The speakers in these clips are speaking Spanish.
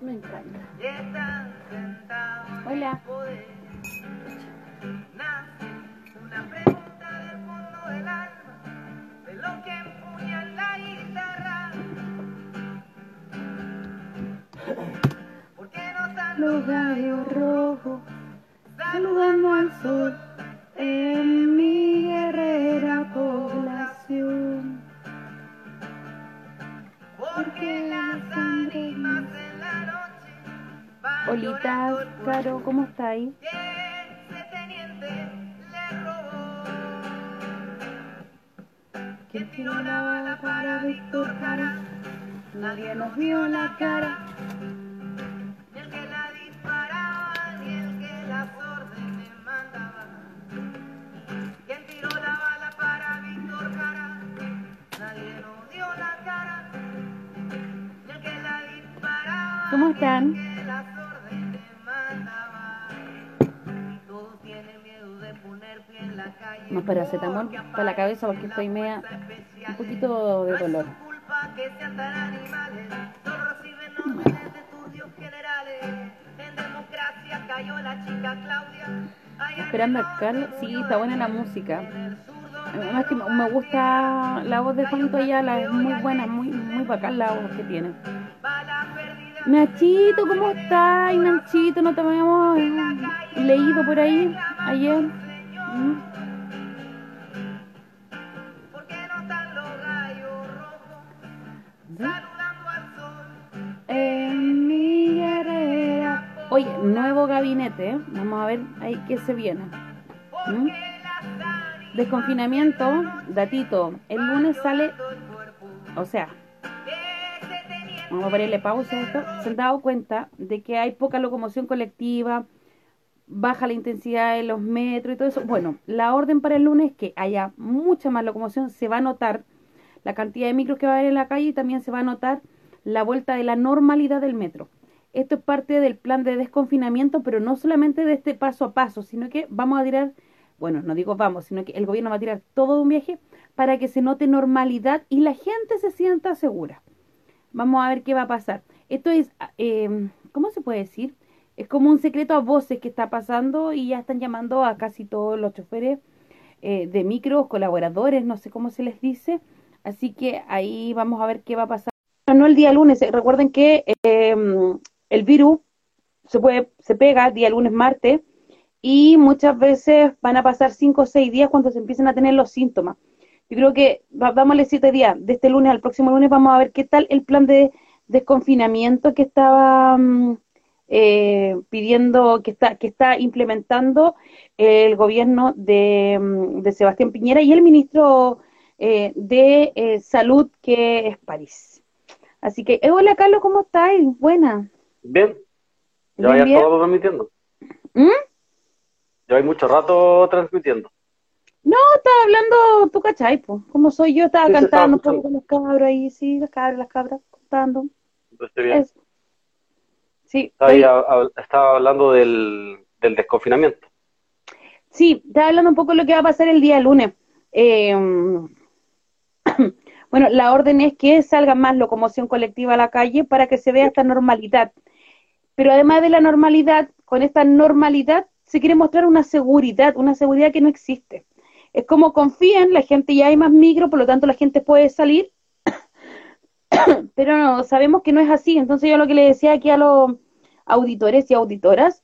Me encanta. Hola. Una pregunta del fondo del el Caro, ¿cómo está ahí? que ese teniente le robó. ¿Quién tiró la bala para Víctor Jara? Nadie nos vio la cara. Paracetamol para la cabeza porque estoy media un poquito de dolor. Esperando a Carlos, sí, está buena la música. Además que me gusta la voz de Juanito Ayala, es muy buena, muy, muy bacán la voz que tiene. Nachito, ¿cómo estás? Nachito, no te habíamos eh, leído por ahí ayer. ¿Mm? Gabinete, vamos a ver ahí qué se viene. Desconfinamiento, datito, el lunes sale, o sea, vamos a ponerle pausa a esto, se han dado cuenta de que hay poca locomoción colectiva, baja la intensidad de los metros y todo eso. Bueno, la orden para el lunes es que haya mucha más locomoción, se va a notar la cantidad de micros que va a haber en la calle y también se va a notar la vuelta de la normalidad del metro. Esto es parte del plan de desconfinamiento, pero no solamente de este paso a paso, sino que vamos a tirar, bueno, no digo vamos, sino que el gobierno va a tirar todo un viaje para que se note normalidad y la gente se sienta segura. Vamos a ver qué va a pasar. Esto es, eh, ¿cómo se puede decir? Es como un secreto a voces que está pasando y ya están llamando a casi todos los choferes eh, de micros, colaboradores, no sé cómo se les dice. Así que ahí vamos a ver qué va a pasar. No el día lunes, eh, recuerden que eh, el virus se puede, se pega día lunes, martes, y muchas veces van a pasar cinco o seis días cuando se empiecen a tener los síntomas. Yo creo que dámosle siete días, de este lunes al próximo lunes vamos a ver qué tal el plan de desconfinamiento que estaba mm, eh, pidiendo, que está, que está implementando el gobierno de, mm, de Sebastián Piñera y el ministro eh, de eh, Salud, que es París. Así que, hola Carlos, ¿cómo estás? Buena. Bien, ya bien. todo transmitiendo. ¿Mm? Ya hay mucho rato transmitiendo. No, estaba hablando, tú cachai, pues, como soy yo, estaba Sí, estaba cantando un poco escuchando. con los cabros ahí, sí, las cabras, las cabras, cantando. Estoy bien. Sí, Estaba, ahí estaba hablando del, del desconfinamiento. Sí, estaba hablando un poco de lo que va a pasar el día lunes. Eh, bueno, la orden es que salga más locomoción colectiva a la calle para que se vea esta normalidad. Pero además de la normalidad, con esta normalidad se quiere mostrar una seguridad, una seguridad que no existe. Es como confían, la gente ya hay más micro, por lo tanto la gente puede salir, pero no, sabemos que no es así. Entonces yo lo que le decía aquí a los auditores y auditoras,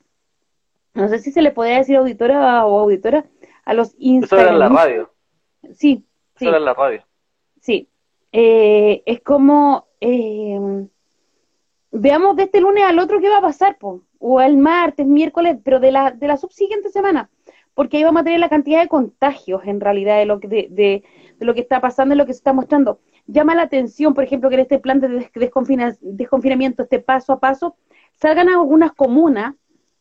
no sé si se le podría decir auditora o auditora, a los Eso era en la Instagram. radio. Sí, Eso sí, era en la radio. sí. Eh, es como, eh, veamos de este lunes al otro qué va a pasar, po. o el martes, miércoles, pero de la, de la subsiguiente semana, porque ahí vamos a tener la cantidad de contagios en realidad de lo que, de, de, de lo que está pasando y lo que se está mostrando. Llama la atención, por ejemplo, que en este plan de des- desconfina- desconfinamiento, este paso a paso, salgan algunas comunas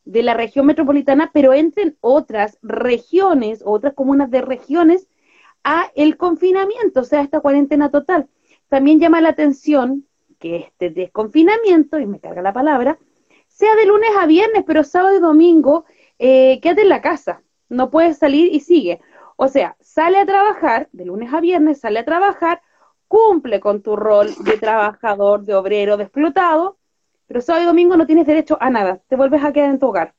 de la región metropolitana, pero entren otras regiones, otras comunas de regiones a el confinamiento, o sea, esta cuarentena total. También llama la atención que este desconfinamiento, y me carga la palabra, sea de lunes a viernes, pero sábado y domingo, eh, quédate en la casa, no puedes salir y sigue. O sea, sale a trabajar, de lunes a viernes, sale a trabajar, cumple con tu rol de trabajador, de obrero, de explotado, pero sábado y domingo no tienes derecho a nada, te vuelves a quedar en tu hogar.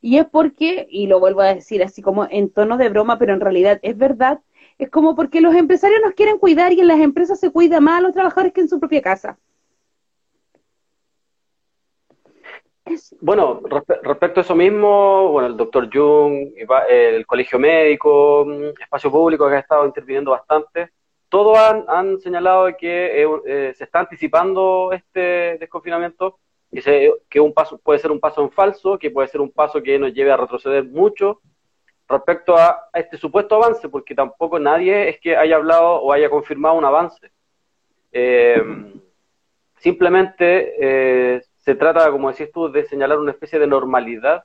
Y es porque, y lo vuelvo a decir así como en tono de broma, pero en realidad es verdad, es como porque los empresarios nos quieren cuidar y en las empresas se cuida más a los trabajadores que en su propia casa. Bueno, respecto a eso mismo, bueno, el doctor Jung, el colegio médico, mm, espacio público que ha estado interviniendo bastante, todos han, señalado que eh, eh, se está anticipando este desconfinamiento, que, que un paso puede ser un paso en falso, que puede ser un paso que nos lleve a retroceder mucho respecto a, este supuesto avance, porque tampoco nadie es que haya hablado o haya confirmado un avance. Eh, simplemente se trata, como decís tú, de señalar una especie de normalidad,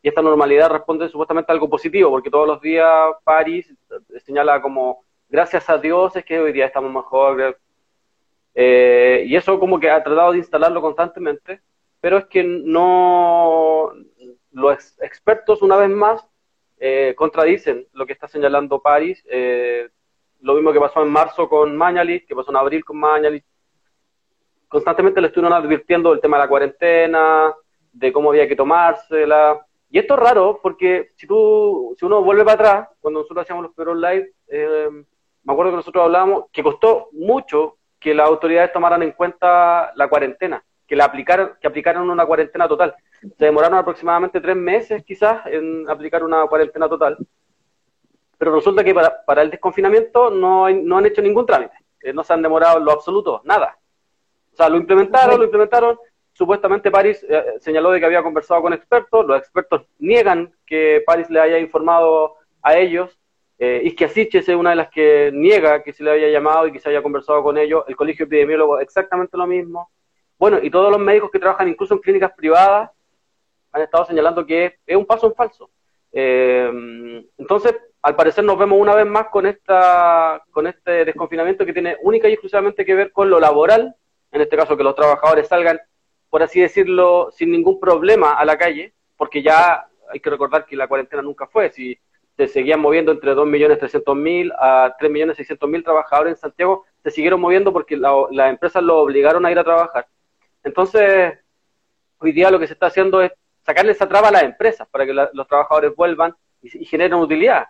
y esta normalidad responde supuestamente a algo positivo, porque todos los días París señala como, gracias a Dios es que hoy día estamos mejor, eh, y eso como que ha tratado de instalarlo constantemente, pero es que no, los expertos una vez más eh, contradicen lo que está señalando París, eh, lo mismo que pasó en marzo con Mañalich, que pasó en abril con Mañalich, constantemente le estuvieron advirtiendo del tema de la cuarentena, de cómo había que tomársela. Y esto es raro porque si tú, si uno vuelve para atrás, cuando nosotros hacíamos los peores live, eh, me acuerdo que nosotros hablábamos que costó mucho que las autoridades tomaran en cuenta la cuarentena, que la aplicaran, que aplicaran una cuarentena total. Se demoraron aproximadamente tres meses quizás en aplicar una cuarentena total. Pero resulta que para, el desconfinamiento no, no han hecho ningún trámite. Eh, no se han demorado en lo absoluto, nada. O sea, lo implementaron, lo implementaron. Supuestamente París eh, señaló de que había conversado con expertos. Los expertos niegan que París le haya informado a ellos. Eh, Isquia es una de las que niega que se le haya llamado y que se haya conversado con ellos. El colegio epidemiólogo exactamente lo mismo. Bueno, y todos los médicos que trabajan incluso en clínicas privadas han estado señalando que es un paso en falso. Eh, entonces, al parecer nos vemos una vez más con esta con este desconfinamiento que tiene única y exclusivamente que ver con lo laboral en este caso que los trabajadores salgan, por así decirlo, sin ningún problema a la calle, porque ya hay que recordar que la cuarentena nunca fue, si se seguían moviendo entre 2.300.000 a 3.600.000 trabajadores en Santiago, se siguieron moviendo porque las empresas lo obligaron a ir a trabajar. Entonces, hoy día lo que se está haciendo es sacarle esa traba a las empresas para que los trabajadores vuelvan y generen utilidad.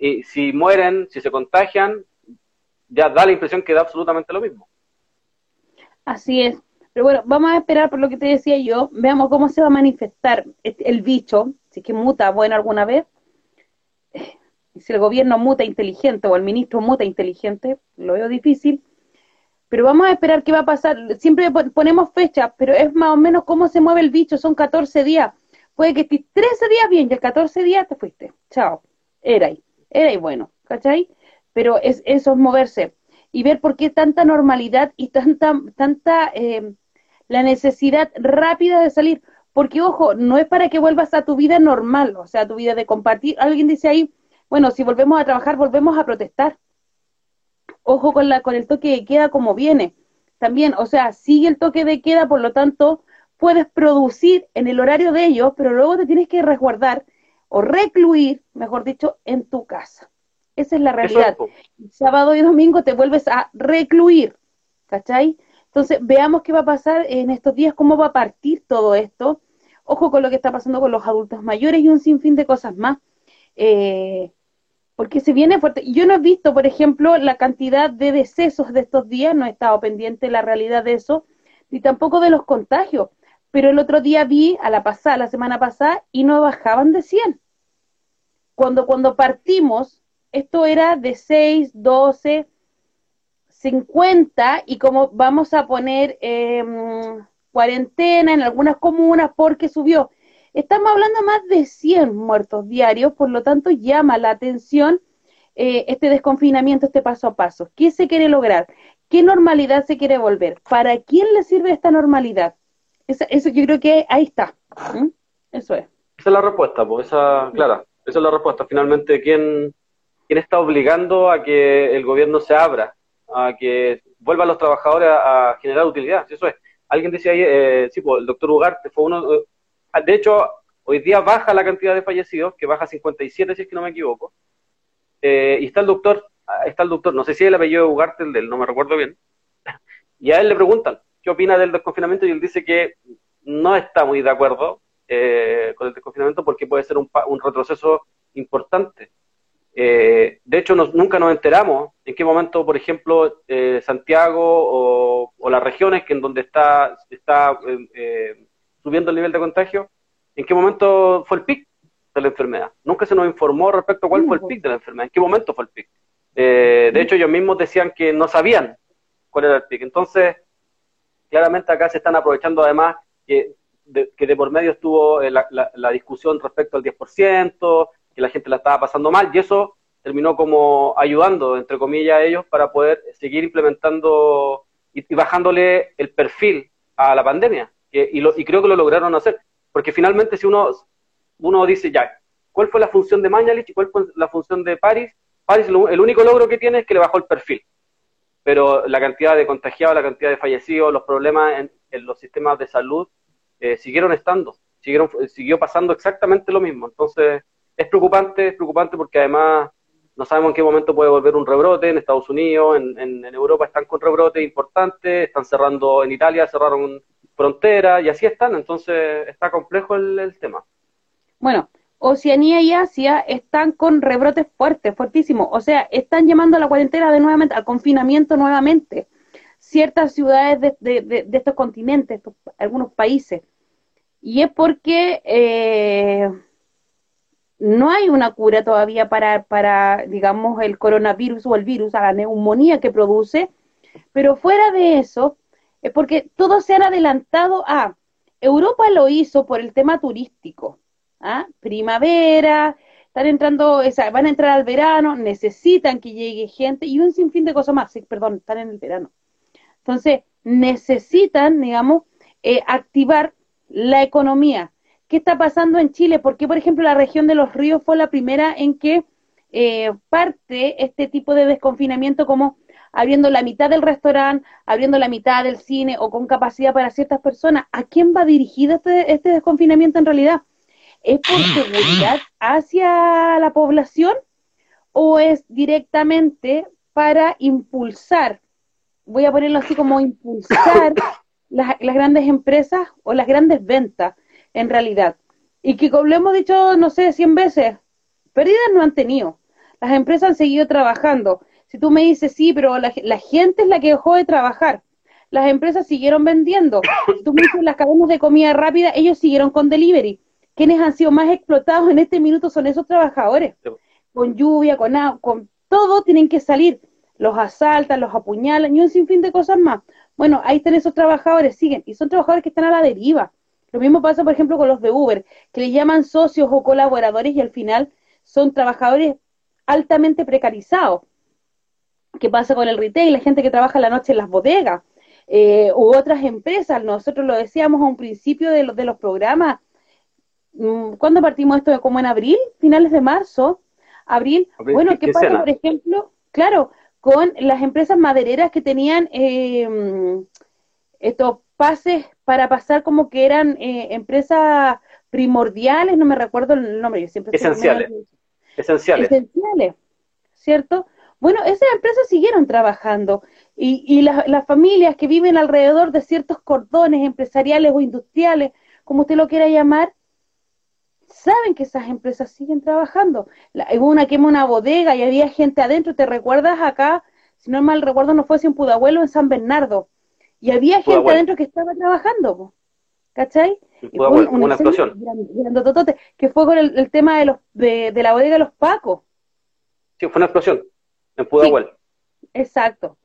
Y si mueren, si se contagian, ya da la impresión que da absolutamente lo mismo. Así es. Pero bueno, vamos a esperar por lo que te decía yo. Veamos cómo se va a manifestar el bicho, si es que muta bueno alguna vez. Si el gobierno muta inteligente o el ministro muta inteligente, lo veo difícil. Pero vamos a esperar qué va a pasar. Siempre ponemos fechas, pero es más o menos cómo se mueve el bicho. Son 14 días. Puede que estés 13 días bien y el 14 días te fuiste. Chao. Era ahí. Era ahí bueno. ¿Cachai? Pero es, eso es moverse y ver por qué tanta normalidad y tanta, tanta eh, la necesidad rápida de salir. Porque, ojo, no es para que vuelvas a tu vida normal, o sea, tu vida de compartir. Alguien dice ahí, bueno, si volvemos a trabajar, volvemos a protestar. Ojo con, la, con el toque de queda como viene. También, o sea, sigue el toque de queda, por lo tanto, puedes producir en el horario de ellos, pero luego te tienes que resguardar o recluir, mejor dicho, en tu casa. Esa es la realidad. Sábado y domingo te vuelves a recluir, ¿cachai? Entonces, veamos qué va a pasar en estos días, cómo va a partir todo esto. Ojo con lo que está pasando con los adultos mayores y un sinfín de cosas más. Eh, porque se viene fuerte. Yo no he visto, por ejemplo, la cantidad de decesos de estos días, no he estado pendiente de la realidad de eso, ni tampoco de los contagios. Pero el otro día vi a la pasada, la semana pasada, y no bajaban de 100. Cuando, cuando partimos, esto era de 6, 12, 50 y como vamos a poner em, cuarentena en algunas comunas porque subió. Estamos hablando más de 100 muertos diarios, por lo tanto llama la atención eh, este desconfinamiento, este paso a paso. ¿Qué se quiere lograr? ¿Qué normalidad se quiere volver? ¿Para quién le sirve esta normalidad? Eso, yo creo que ahí está. Eso es. Esa es la respuesta, pues esa, clara, esa es la respuesta. Finalmente, ¿quién, quién está obligando a que el gobierno se abra, a que vuelvan los trabajadores a, generar utilidad. Eso es. Alguien decía ahí, eh, sí, pues, el doctor Ugarte fue uno. Eh, de hecho, hoy día baja la cantidad de fallecidos, que baja a 57, si es que no me equivoco. Eh, y está el doctor está el doctor, no sé si es el apellido de Ugarte, el del, no me recuerdo bien, y a él le preguntan qué opina del desconfinamiento y él dice que no está muy de acuerdo eh, con el desconfinamiento porque puede ser un, un retroceso importante. Eh, de hecho, nunca nos enteramos en qué momento, por ejemplo, eh, Santiago o, las regiones que en donde está, está subiendo el nivel de contagio, en qué momento fue el pic de la enfermedad. Nunca se nos informó respecto a cuál fue el pic de la enfermedad, en qué momento fue el pic. de hecho, ellos mismos decían que no sabían cuál era el pic. Entonces, claramente acá se están aprovechando además que de, que de por medio estuvo eh, la, discusión respecto al 10%, que la gente la estaba pasando mal, y eso terminó como ayudando, entre comillas, a ellos para poder seguir implementando y, bajándole el perfil a la pandemia. y, lo, y creo que lo lograron hacer, porque finalmente si uno, uno dice, ya, ¿cuál fue la función de Mañalich y cuál fue la función de París? París, el único logro que tiene es que le bajó el perfil pero la cantidad de contagiados, la cantidad de fallecidos, los problemas en, los sistemas de salud eh, siguieron estando, siguieron, siguió pasando exactamente lo mismo. Entonces, es preocupante, es preocupante porque además no sabemos en qué momento puede volver un rebrote en Estados Unidos, en, Europa están con rebrotes importantes, están cerrando en Italia, cerraron fronteras y así están, entonces está complejo el, tema. Bueno, Oceanía y Asia están con rebrotes fuertes, fuertísimos. O sea, están llamando a la cuarentena de nuevamente, al confinamiento nuevamente. Ciertas ciudades de, estos continentes, algunos países. Y es porque eh, no hay una cura todavía para, para, digamos, el coronavirus o el virus, a la neumonía que produce. Pero fuera de eso, es porque todos se han adelantado a. Europa lo hizo por el tema turístico ¿ah? primavera, están entrando, van a entrar al verano, necesitan que llegue gente y un sinfín de cosas más, sí, perdón, están en el verano. Entonces, necesitan, digamos, eh, activar la economía. ¿Qué está pasando en Chile? Porque, por ejemplo, la región de los ríos fue la primera en que eh, parte este tipo de desconfinamiento como abriendo la mitad del restaurante, abriendo la mitad del cine o con capacidad para ciertas personas. ¿A quién va dirigido este, este desconfinamiento en realidad? ¿Es por seguridad hacia la población o es directamente para impulsar, voy a ponerlo así como impulsar las, grandes empresas o las grandes ventas en realidad? Y que como lo hemos dicho, no sé, 100 veces, pérdidas no han tenido. Las empresas han seguido trabajando. Si tú me dices, sí, pero la, gente es la que dejó de trabajar. Las empresas siguieron vendiendo. Si tú me dices, las cadenas de comida rápida, ellos siguieron con delivery quienes han sido más explotados en este minuto son esos trabajadores. Con lluvia, con agua, con todo tienen que salir. Los asaltan, los apuñalan y un sinfín de cosas más. Bueno, ahí están esos trabajadores, siguen. Y son trabajadores que están a la deriva. Lo mismo pasa, por ejemplo, con los de Uber, que les llaman socios o colaboradores y al final son trabajadores altamente precarizados. ¿Qué pasa con el retail? La gente que trabaja la noche en las bodegas eh, u otras empresas. Nosotros lo decíamos a un principio de, de los programas Mm, ¿cuándo partimos esto? ¿Como en abril? ¿Finales de marzo? ¿Abril? bueno, ¿qué, pasa, por ejemplo? Claro, con las empresas madereras que tenían eh, estos pases para pasar como que eran eh, empresas primordiales, no me recuerdo el nombre, yo siempre esenciales. Esenciales. Esenciales, ¿cierto? Bueno, esas empresas siguieron trabajando y, y las familias que viven alrededor de ciertos cordones empresariales o industriales, como usted lo quiera llamar, saben que esas empresas siguen trabajando. hubo una quema una bodega y había gente adentro, ¿te recuerdas acá? Si no mal recuerdo, no fue en Pudahuelo, en San Bernardo. Y había gente adentro que estaba trabajando, ¿cachai? una explosión. que fue con el, tema de, los, de, la bodega de los Pacos. Sí, fue una explosión en Pudahuel. exacto.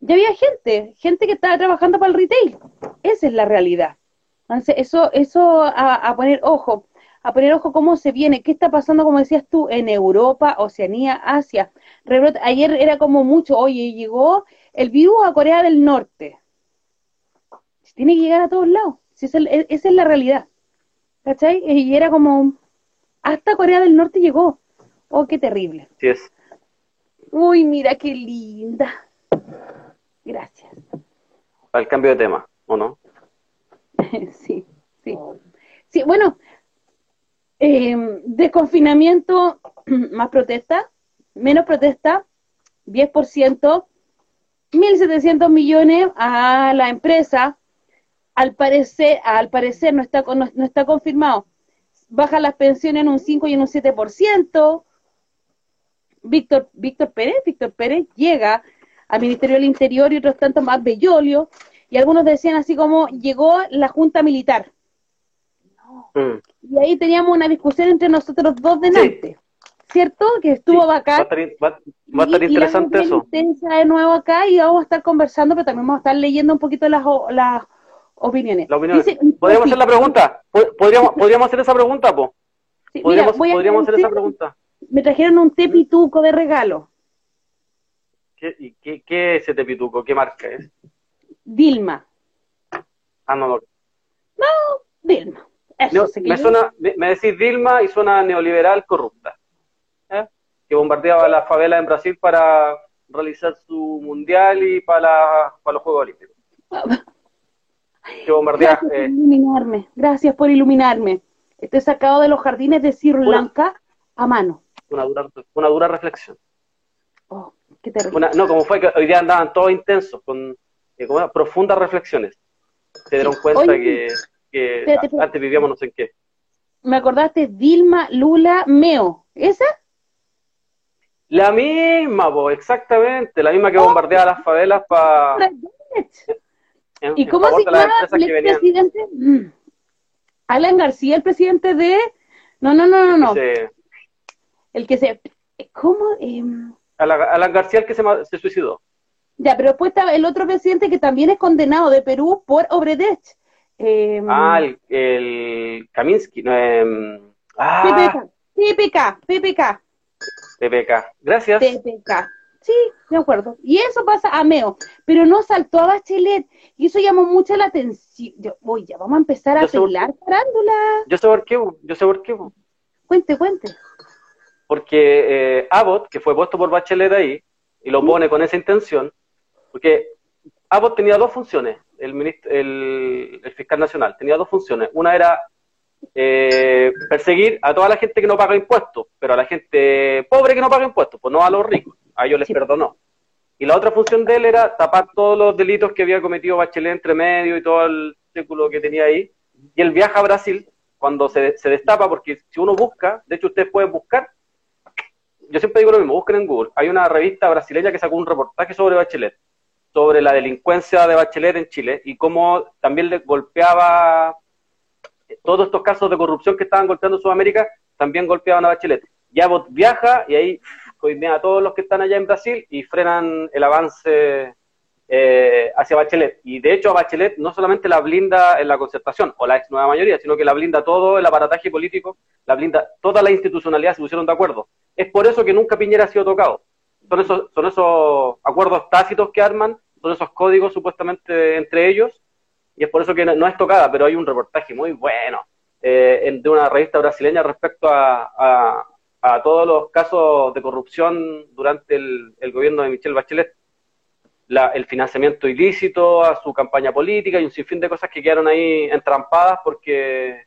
Y había gente, gente que estaba trabajando para el retail. Esa es la realidad. Entonces, eso, eso a poner ojo a poner ojo cómo se viene, qué está pasando, como decías tú, en Europa, Oceanía, Asia. ayer era como mucho, oye, llegó el virus a Corea del Norte. Tiene que llegar a todos lados. esa es la realidad. ¿Cachai? Y era como, hasta Corea del Norte llegó. Oh, qué terrible. Sí es. Uy, mira qué linda. Gracias. Al cambio de tema, ¿o no? sí, sí. Sí, bueno, eh, desconfinamiento, más protesta, menos protesta, 10%, 1.700 millones a la empresa, al parecer, al parecer no está, no, no está confirmado, baja las pensiones en un 5 y en un 7%, Víctor, Víctor Pérez, Víctor Pérez llega al Ministerio del Interior y otros tantos más Bellolio, y algunos decían así como llegó la Junta Militar. Mm. Y ahí teníamos una discusión entre nosotros dos delante, ¿cierto? Que estuvo Sí, Va a bacán. estar, va- va a estar Y- interesante eso. de nuevo acá y vamos a estar conversando, pero también vamos a estar leyendo un poquito las, las opiniones. La opinión. Dice- ¿Podríamos hacer la pregunta? ¿Pod- ¿Podríamos, podríamos hacer esa pregunta, po? Sí, ¿Podríamos, podríamos hacer esa pregunta? Me trajeron un té pituco de regalo, ¿Qué, y qué, qué es ese pituco? ¿Qué marca es? Dilma. Ah, no, no. Dilma. Eso No, me, suena, me, me decís Dilma y suena neoliberal corrupta. Que bombardeaba las favelas en Brasil para realizar su mundial y para, la- para los Juegos Olímpicos. Que bombardea. Gracias por eh, iluminarme. Gracias por iluminarme. Estoy sacado de los jardines de Sri Lanka a mano. una, dura, una dura reflexión. Oh, qué terrible. Una- no, como fue que hoy día andaban todos intensos, con eh, profundas reflexiones. Se dieron cuenta Oye, que, que espérate, espérate. antes vivíamos no sé en qué. Me acordaste Dilma, Lula, Meo. ¿Esa? La misma, exactamente, la misma que bombardeaba las favelas para. ¿Y cómo se llama el expresidente? Mm. Alan García, el presidente de... No, no, no, no, no. Se- El que se... ¿Cómo? Em, Alan, Alan García, el que se, suicidó. Ya, pero después estaba el otro presidente que también es condenado de Perú por Obredech. Em, Ah, el, el Kaminsky. No, em, ah, PPK, PPK, PPK, PPK. Gracias. PPK. Sí, de acuerdo. Y eso pasa a Meo, pero no saltó a Bachelet. Y eso llamó mucho la atención. Yo, Oye, ya vamos a empezar a pelar farándula. Yo sé por qué, yo sé por qué. Cuente, cuente. Porque eh, Abbott, que fue puesto por Bachelet ahí, y lo pone con esa intención, porque Abbott tenía dos funciones, el, ministro, el, el fiscal nacional, tenía dos funciones. Una era eh, perseguir a toda la gente que no paga impuestos, pero a la gente pobre que no paga impuestos, pues no a los ricos, a ellos les Sí. perdonó. Y la otra función de él era tapar todos los delitos que había cometido Bachelet entre medio y todo el círculo que tenía ahí. Y él viaja a Brasil cuando se, se destapa, porque si uno busca, de hecho ustedes pueden buscar, yo siempre digo lo mismo, busquen en Google, hay una revista brasileña que sacó un reportaje sobre Bachelet, sobre la delincuencia de Bachelet en Chile y cómo también le golpeaba todos estos casos de corrupción que estaban golpeando Sudamérica, también golpeaban a Bachelet. Y Abbott viaja y ahí coimea a todos los que están allá en Brasil y frenan el avance eh, hacia Bachelet. Y de hecho a Bachelet no solamente la blinda en la concertación o la ex nueva mayoría, sino que la blinda todo el aparataje político, la blinda toda la institucionalidad, se pusieron de acuerdo. Es por eso que nunca Piñera ha sido tocado. Son esos, son esos acuerdos tácitos que arman, son esos códigos supuestamente entre ellos, y es por eso que no, no es tocada, pero hay un reportaje muy bueno eh, de una revista brasileña respecto a, todos los casos de corrupción durante el, gobierno de Michelle Bachelet. La- el financiamiento ilícito a su campaña política y un sinfín de cosas que quedaron ahí entrampadas porque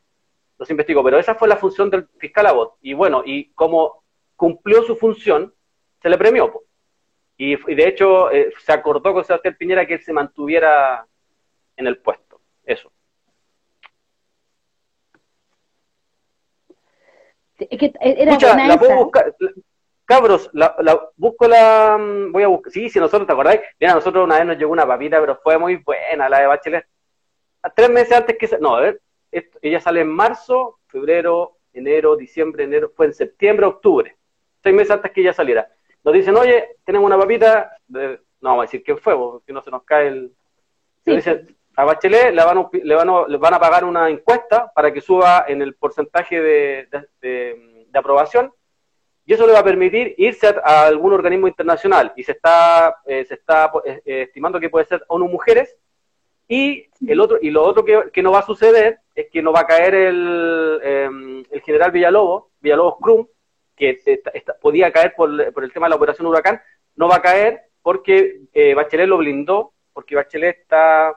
los investigó. Pero esa fue la función del fiscal Abbott. Y bueno, y como cumplió su función, se le premió. Y, y de hecho eh, se acordó con Sebastián Piñera que él se mantuviera en el puesto. Eso. Es que era la puedo buscar. Cabros, la, la- busco la. mm, Voy a buscar. Sí, si nosotros, ¿te acordáis? Mira, a nosotros una vez nos llegó una papita, pero fue muy buena la de Bachelet. Tres meses antes que. No, a ver. esto- ella sale en marzo, febrero, enero, diciembre, enero. Fue en septiembre, octubre. Seis meses antes que ella saliera. Nos dicen, oye, tenemos una papita. de- no vamos a decir quién fue, porque no se nos cae el. Sí. Nos dicen, a Bachelet le van, a, le, van a, pagar una encuesta para que suba en el porcentaje de, de- aprobación. Y eso le va a permitir irse a, algún organismo internacional. Y se está, eh, se está eh, eh, estimando que puede ser ONU Mujeres. Y el otro y lo otro que, que no va a suceder es que no va a caer el, eh, el general Villalobos, Villalobos Krum, que podía caer por, por el tema de la operación Huracán, no va a caer porque Bachelet lo blindó, porque Bachelet está,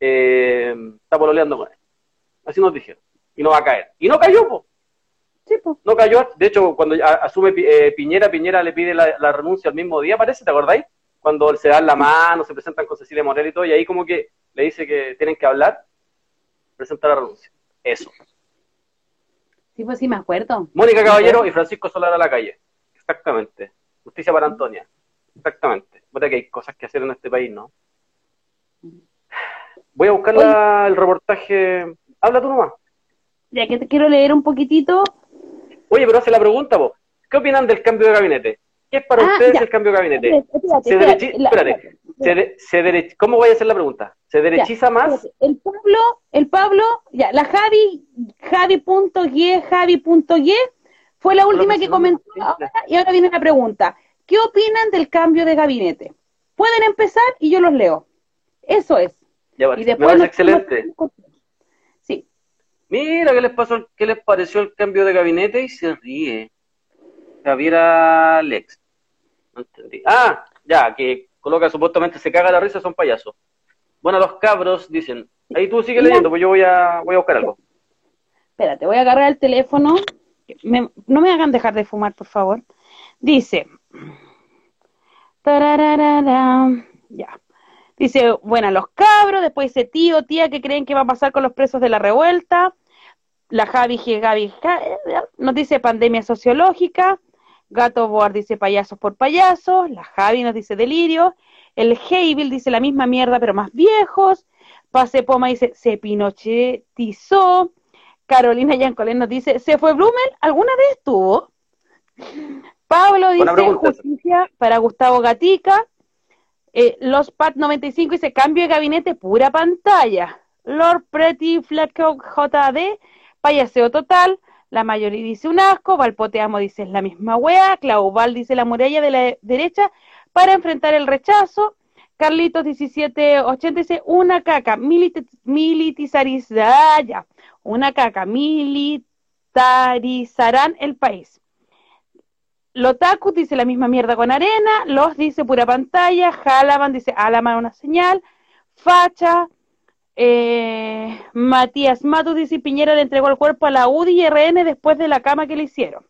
eh, está pololeando con él. Así nos dijeron. Y no va a caer. Y no cayó, po. Sí. No cayó, de hecho, cuando asume eh, Piñera, Piñera le pide la, la renuncia al mismo día, parece, ¿te acordáis? Cuando se dan la mano, se presentan con Cecilia Morel y todo, y ahí como que le dice que tienen que hablar, presenta la renuncia. Eso. Sí, pues sí, me acuerdo. Mónica Caballero y Francisco Solar a la calle. Exactamente. Justicia para Antonia. Exactamente. Puta que hay cosas que hacer en este país, ¿no? Voy a buscar la- el reportaje. Habla tú nomás. Ya que te quiero leer un poquitito. Oye, pero hace la pregunta, vos. ¿Qué opinan del cambio de gabinete? ¿Qué es para Ah, ustedes ya. el cambio de gabinete? Espérate, espérate, Se espérate, derechi- la- espérate. Se de- se derech- ¿Cómo voy a hacer la pregunta? ¿Se derechiza más? El Pablo, el Pablo, ya, la Javi, Javi.gue, Javi.gue, fue la última que comentó ahora, y ahora viene la pregunta. ¿Qué opinan del cambio de gabinete? Pueden empezar y yo los leo. Eso es. Ya, Y me después nos- excelente. Sí. Mira, ¿qué les pasó? ¿Qué les pareció el cambio de gabinete? Y se ríe. Javier Alex. No entendí. Ah, ya, que coloca supuestamente se caga la risa, son payasos. Bueno, los cabros dicen. Ahí tú sigue leyendo, pues yo voy a, voy a buscar algo. Espérate, voy a agarrar el teléfono. Me- no me hagan dejar de fumar, por favor. Dice. tarararara, ya. Dice, bueno, los cabros, después dice tío, tía, ¿qué creen que va a pasar con los presos de la revuelta? La Javi. Gaby nos dice pandemia sociológica. Gato Boar dice payasos por payasos. La Javi nos dice delirio. El Heivil dice la misma mierda, pero más viejos. Pase Poma dice se pinochetizó. Carolina Yancolén nos dice, ¿se fue Blumel? ¿Alguna vez estuvo? Pablo dice, justicia para Gustavo Gatica. Eh, los Pat 95 dice, cambio de gabinete, pura pantalla. Lord Pretty Flaco JD, payaseo total. La mayoría dice un asco. Valpoteamo dice, la misma wea. Clauval dice, la muralla de la derecha para enfrentar el rechazo. Carlitos 1780 dice, una caca, militi- militarizará, ya, una caca, militarizarán el país. Lotaku dice la misma mierda con arena, Los dice pura pantalla, Halaman dice Alaman una señal, Facha, eh, Matías Matus dice Piñera le entregó el cuerpo a la UDI y RN después de la cama que le hicieron.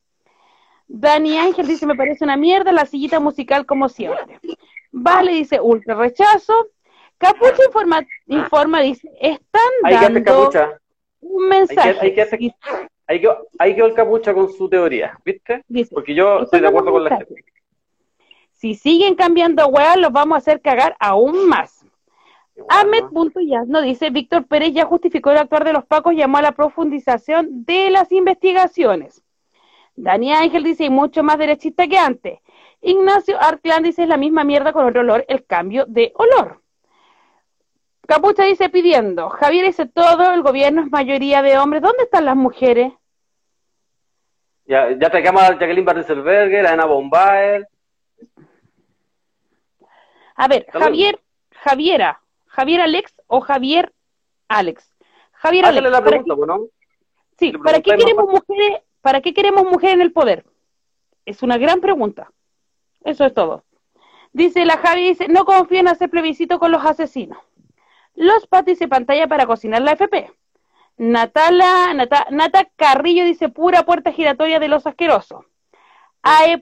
Dani Ángel dice me parece una mierda la sillita musical como siempre. Vale dice ultra rechazo. Capucha informa, informa dice están dando capucha. un mensaje. Ahí que- que- Ahí quedó, ahí quedó el capucha con su teoría, ¿viste? Dice, Porque yo estoy de acuerdo con la gente. Si siguen cambiando weas, los vamos a hacer cagar aún más. Ahmed.yas no dice, Víctor Pérez ya justificó el actuar de los pacos y llamó a la profundización de las investigaciones. Dani Ángel dice, y mucho más derechista que antes. Ignacio Arclán dice, es la misma mierda con otro olor, el cambio de olor. Capucha dice pidiendo, Javier dice todo, el gobierno es mayoría de hombres, ¿dónde están las mujeres? Ya, ya traigamos a Jacqueline Barrenselberger, a Ana Bombaer. A ver. Javier, Javiera, Javier Alex o Javier Alex. Javier Alex, la ¿para pregunta, ¿no? Sí, ¿para qué queremos mujeres, para qué queremos mujeres en el poder? Es una gran pregunta. Eso es todo. Dice la Javi, dice, no confío en hacer plebiscito con los asesinos. Los Pat dice pantalla para cocinar la FP. Natala, Nata, Nata Carrillo dice pura puerta giratoria de los asquerosos. AE.SCL,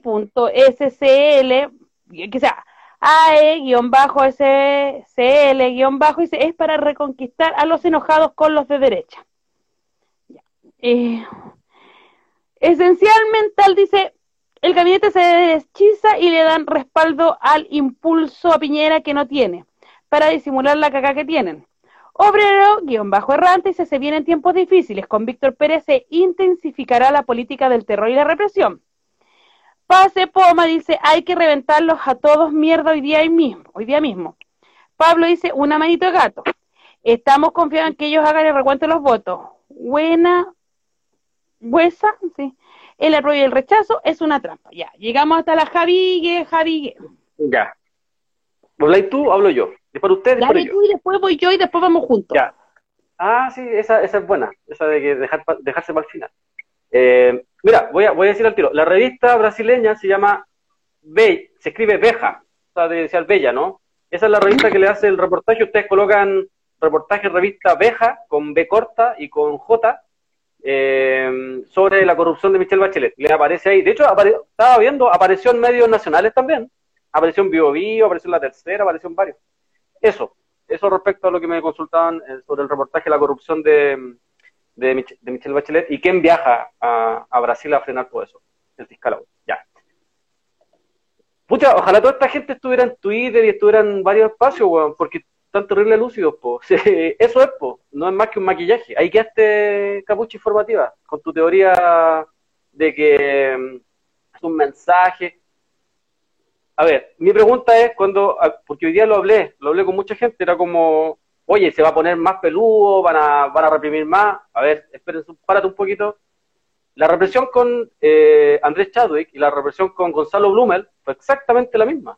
que sea, AE-SCL- dice, es para reconquistar a los enojados con los de derecha. Eh, esencialmente, tal dice, el gabinete se deschiza y le dan respaldo al impulso a Piñera que no tiene, para disimular la caca que tienen. Obrero, guion bajo errante, dice, se vienen tiempos difíciles. Con Víctor Pérez se intensificará la política del terror y la represión. Pase Poma dice, hay que reventarlos a todos mierda hoy día mismo, hoy día mismo. Pablo dice, una manito de gato. Estamos confiados en que ellos hagan el recuento de los votos. Buena, huesa, sí. El arroyo y el rechazo es una trampa. Ya, llegamos hasta la Javigue, Javigue. Ya. ¿Habláis tú hablo yo? Después usted, después Dale yo. tú y después voy yo y después vamos juntos. Ya. Ah, sí, esa, esa es buena. Esa de que dejar, dejarse para el final. Eh, mira, voy a, voy a decir al tiro. La revista brasileña se llama Be se escribe Beja, o sea, de decir Bella, ¿no? Esa es la revista que le hace el reportaje. Ustedes colocan reportaje revista Beja con B corta y con J eh, sobre la corrupción de Michelle Bachelet. Le aparece ahí. De hecho, estaba viendo, apareció en medios nacionales también. Apareció en Bio Bio, apareció en La Tercera, apareció en varios. Eso, eso respecto a lo que me consultaban eh, sobre el reportaje de la corrupción de, de, Mich- de Michelle Bachelet y quién viaja a, Brasil a frenar todo eso. El fiscal. Agüero. Ya. Pucha, ojalá toda esta gente estuviera en Twitter y estuviera en varios espacios, weón, porque están terrible lúcidos, po. Eso es, po. No es más que un maquillaje. Ahí quedaste, capucha informativa, con tu teoría de que mm, es un mensaje. A ver, mi pregunta es cuando, ah, porque hoy día lo hablé, lo hablé con mucha gente, era como, oye, se va a poner más peludo, van a, van a reprimir más. A ver, espérense, párate un poquito. La represión con eh, Andrés Chadwick y la represión con Gonzalo Blumel fue exactamente la misma.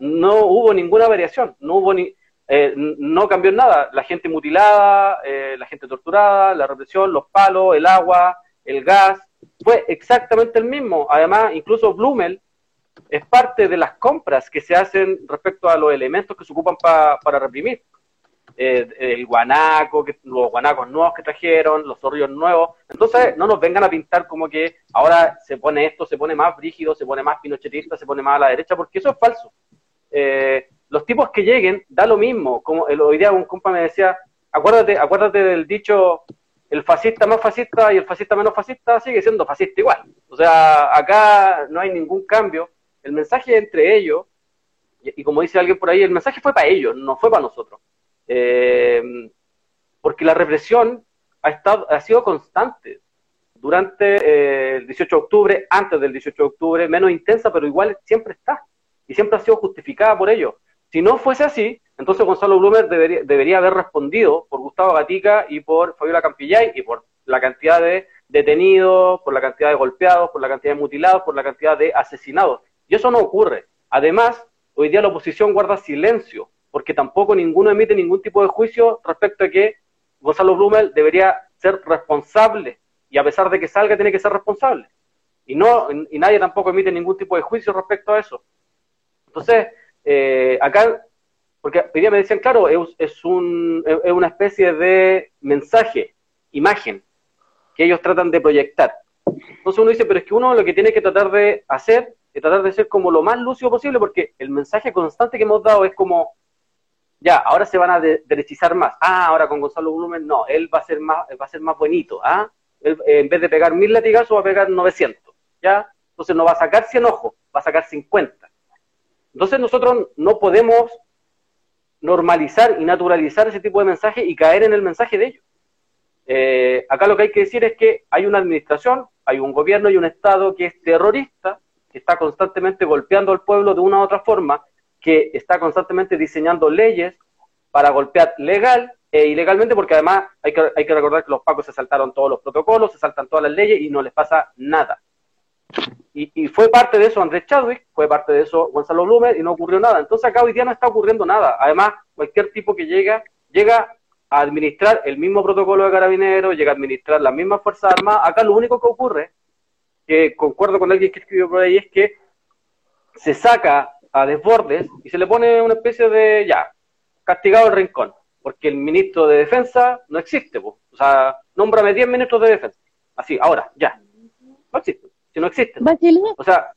No hubo ninguna variación, no hubo ni, eh, no cambió nada. La gente mutilada, eh, la gente torturada, la represión, los palos, el agua, el gas, fue exactamente el mismo. Además, incluso Blumel es parte de las compras que se hacen respecto a los elementos que se ocupan pa- para reprimir. Eh, el guanaco, que, los guanacos nuevos que trajeron, los zorrillos nuevos. Entonces, no nos vengan a pintar como que ahora se pone esto, se pone más brígido, se pone más pinochetista, se pone más a la derecha, porque eso es falso. Eh, los tipos que lleguen, da lo mismo. Como el, hoy día un compa me decía, acuérdate, acuérdate del dicho, el fascista más fascista y el fascista menos fascista sigue siendo fascista igual. O sea, acá no hay ningún cambio. El mensaje entre ellos, y, como dice alguien por ahí, el mensaje fue para ellos, no fue para nosotros. Eh, porque la represión ha, estado, ha sido constante durante eh, el 18 de octubre, antes del 18 de octubre, menos intensa, pero igual siempre está. Y siempre ha sido justificada por ello. Si no fuese así, entonces Gonzalo Blumer debería, debería haber respondido por Gustavo Gatica y por Fabiola Campillay y por la cantidad de detenidos, por la cantidad de golpeados, por la cantidad de mutilados, por la cantidad de asesinados. Y eso no ocurre. Además, hoy día la oposición guarda silencio, porque tampoco ninguno emite ningún tipo de juicio respecto a que Gonzalo Blumel debería ser responsable, y a pesar de que salga, tiene que ser responsable. Y, no, y nadie tampoco emite ningún tipo de juicio respecto a eso. Entonces, eh, acá, porque hoy día me decían, claro, es, es, un, es una especie de mensaje, imagen, que ellos tratan de proyectar. Entonces uno dice, pero es que uno lo que tiene que tratar de hacer es tratar de ser como lo más lúcido posible, porque el mensaje constante que hemos dado es como, ya, ahora se van a de derechizar más. Ah, ahora con Gonzalo Blumen, no, él va a ser más, va a ser más bonito. Ah, eh, en vez de pegar mil latigazos va a pegar 900. ¿Ya? Entonces no va a sacar 100 ojos, va a sacar 50. Entonces nosotros no podemos normalizar y naturalizar ese tipo de mensaje y caer en el mensaje de ellos. Eh, acá lo que hay que decir es que hay una administración, hay un gobierno y un Estado que es terrorista, está constantemente golpeando al pueblo de una u otra forma, que está constantemente diseñando leyes para golpear legal e ilegalmente, porque además hay que, hay que recordar que los pacos se saltaron todos los protocolos, se saltan todas las leyes y no les pasa nada. Y, y, fue parte de eso Andrés Chadwick, fue parte de eso Gonzalo Blumer y no ocurrió nada. Entonces acá hoy día no está ocurriendo nada. Además, cualquier tipo que llega, llega a administrar el mismo protocolo de carabineros, llega a administrar las mismas Fuerzas Armadas. Acá lo único que ocurre, que concuerdo con alguien que escribió por ahí, es que se saca a desbordes y se le pone una especie de, ya, castigado el rincón, porque el ministro de Defensa no existe. Po. O sea, nómbrame 10 ministros de Defensa. Así, ahora, ya. No existe si no existen. Bachelet. O sea,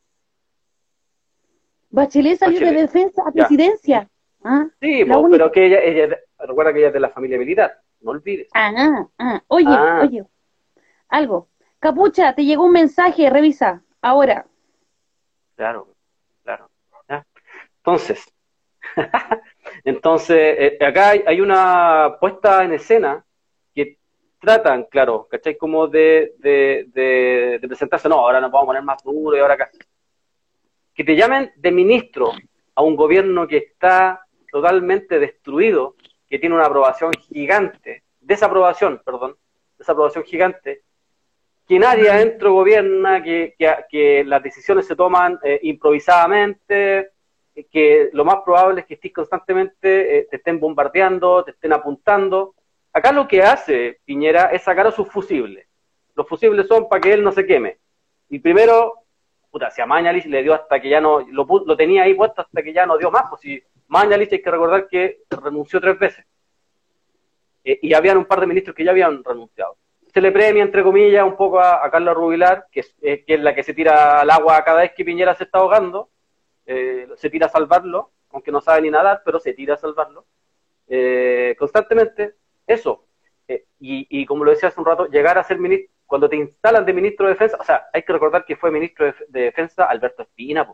Bachelet salió Bachelet. de defensa a presidencia. ¿Ah? Sí, po, pero que ella, ella, recuerda que ella es de la familia militar, no olvides. Ah, ah. Oye, ah. oye, algo. Capucha, te llegó un mensaje, revisa, ahora. Claro, claro. ¿Ya? Entonces, entonces, eh, acá hay, una puesta en escena tratan, claro, ¿cachai? Como de, de, de, de, presentarse, no, ahora nos vamos a poner más duro y ahora acá. Que te llamen de ministro a un gobierno que está totalmente destruido, que tiene una aprobación gigante, desaprobación, perdón, desaprobación gigante, que nadie adentro gobierna, que, las decisiones se toman eh, improvisadamente, que lo más probable es que estés constantemente, eh, te estén bombardeando, te estén apuntando, Acá lo que hace Piñera es sacar a sus fusibles. Los fusibles son para que él no se queme. Y primero, puta, si a Mañalich le dio hasta que ya no, lo, lo, tenía ahí puesto hasta que ya no dio más, pues si Mañalich hay que recordar que renunció tres veces. Eh, y habían un par de ministros que ya habían renunciado. Se le premia, entre comillas, un poco a, a Carla Rubilar, que es, la que se tira al agua cada vez que Piñera se está ahogando, eh, se tira a salvarlo, aunque no sabe ni nadar, pero se tira a salvarlo, eh, constantemente, eso. Eh, y, como lo decía hace un rato, llegar a ser ministro, cuando te instalan de ministro de defensa, o sea, hay que recordar que fue ministro de, de defensa Alberto Espina.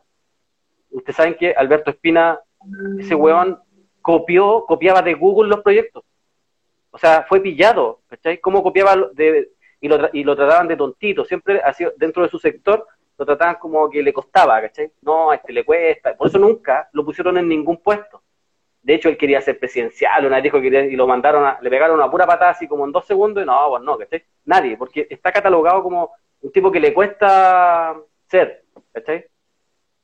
Ustedes saben que Alberto Espina, ese huevón, copió, copiaba de Google los proyectos. O sea, fue pillado, ¿cachai? ¿Cómo copiaba de, y, lo, y lo trataban de tontito? Siempre sido, dentro de su sector lo trataban como que le costaba, ¿cachai? No, este le cuesta. Por eso nunca lo pusieron en ningún puesto. De hecho, él quería ser presidencial, una vez dijo que quería- y lo mandaron, a- le pegaron una pura patada así como en dos segundos, y no, pues no, ¿cachai? Nadie, porque está catalogado como un tipo que le cuesta ser, ¿cachai?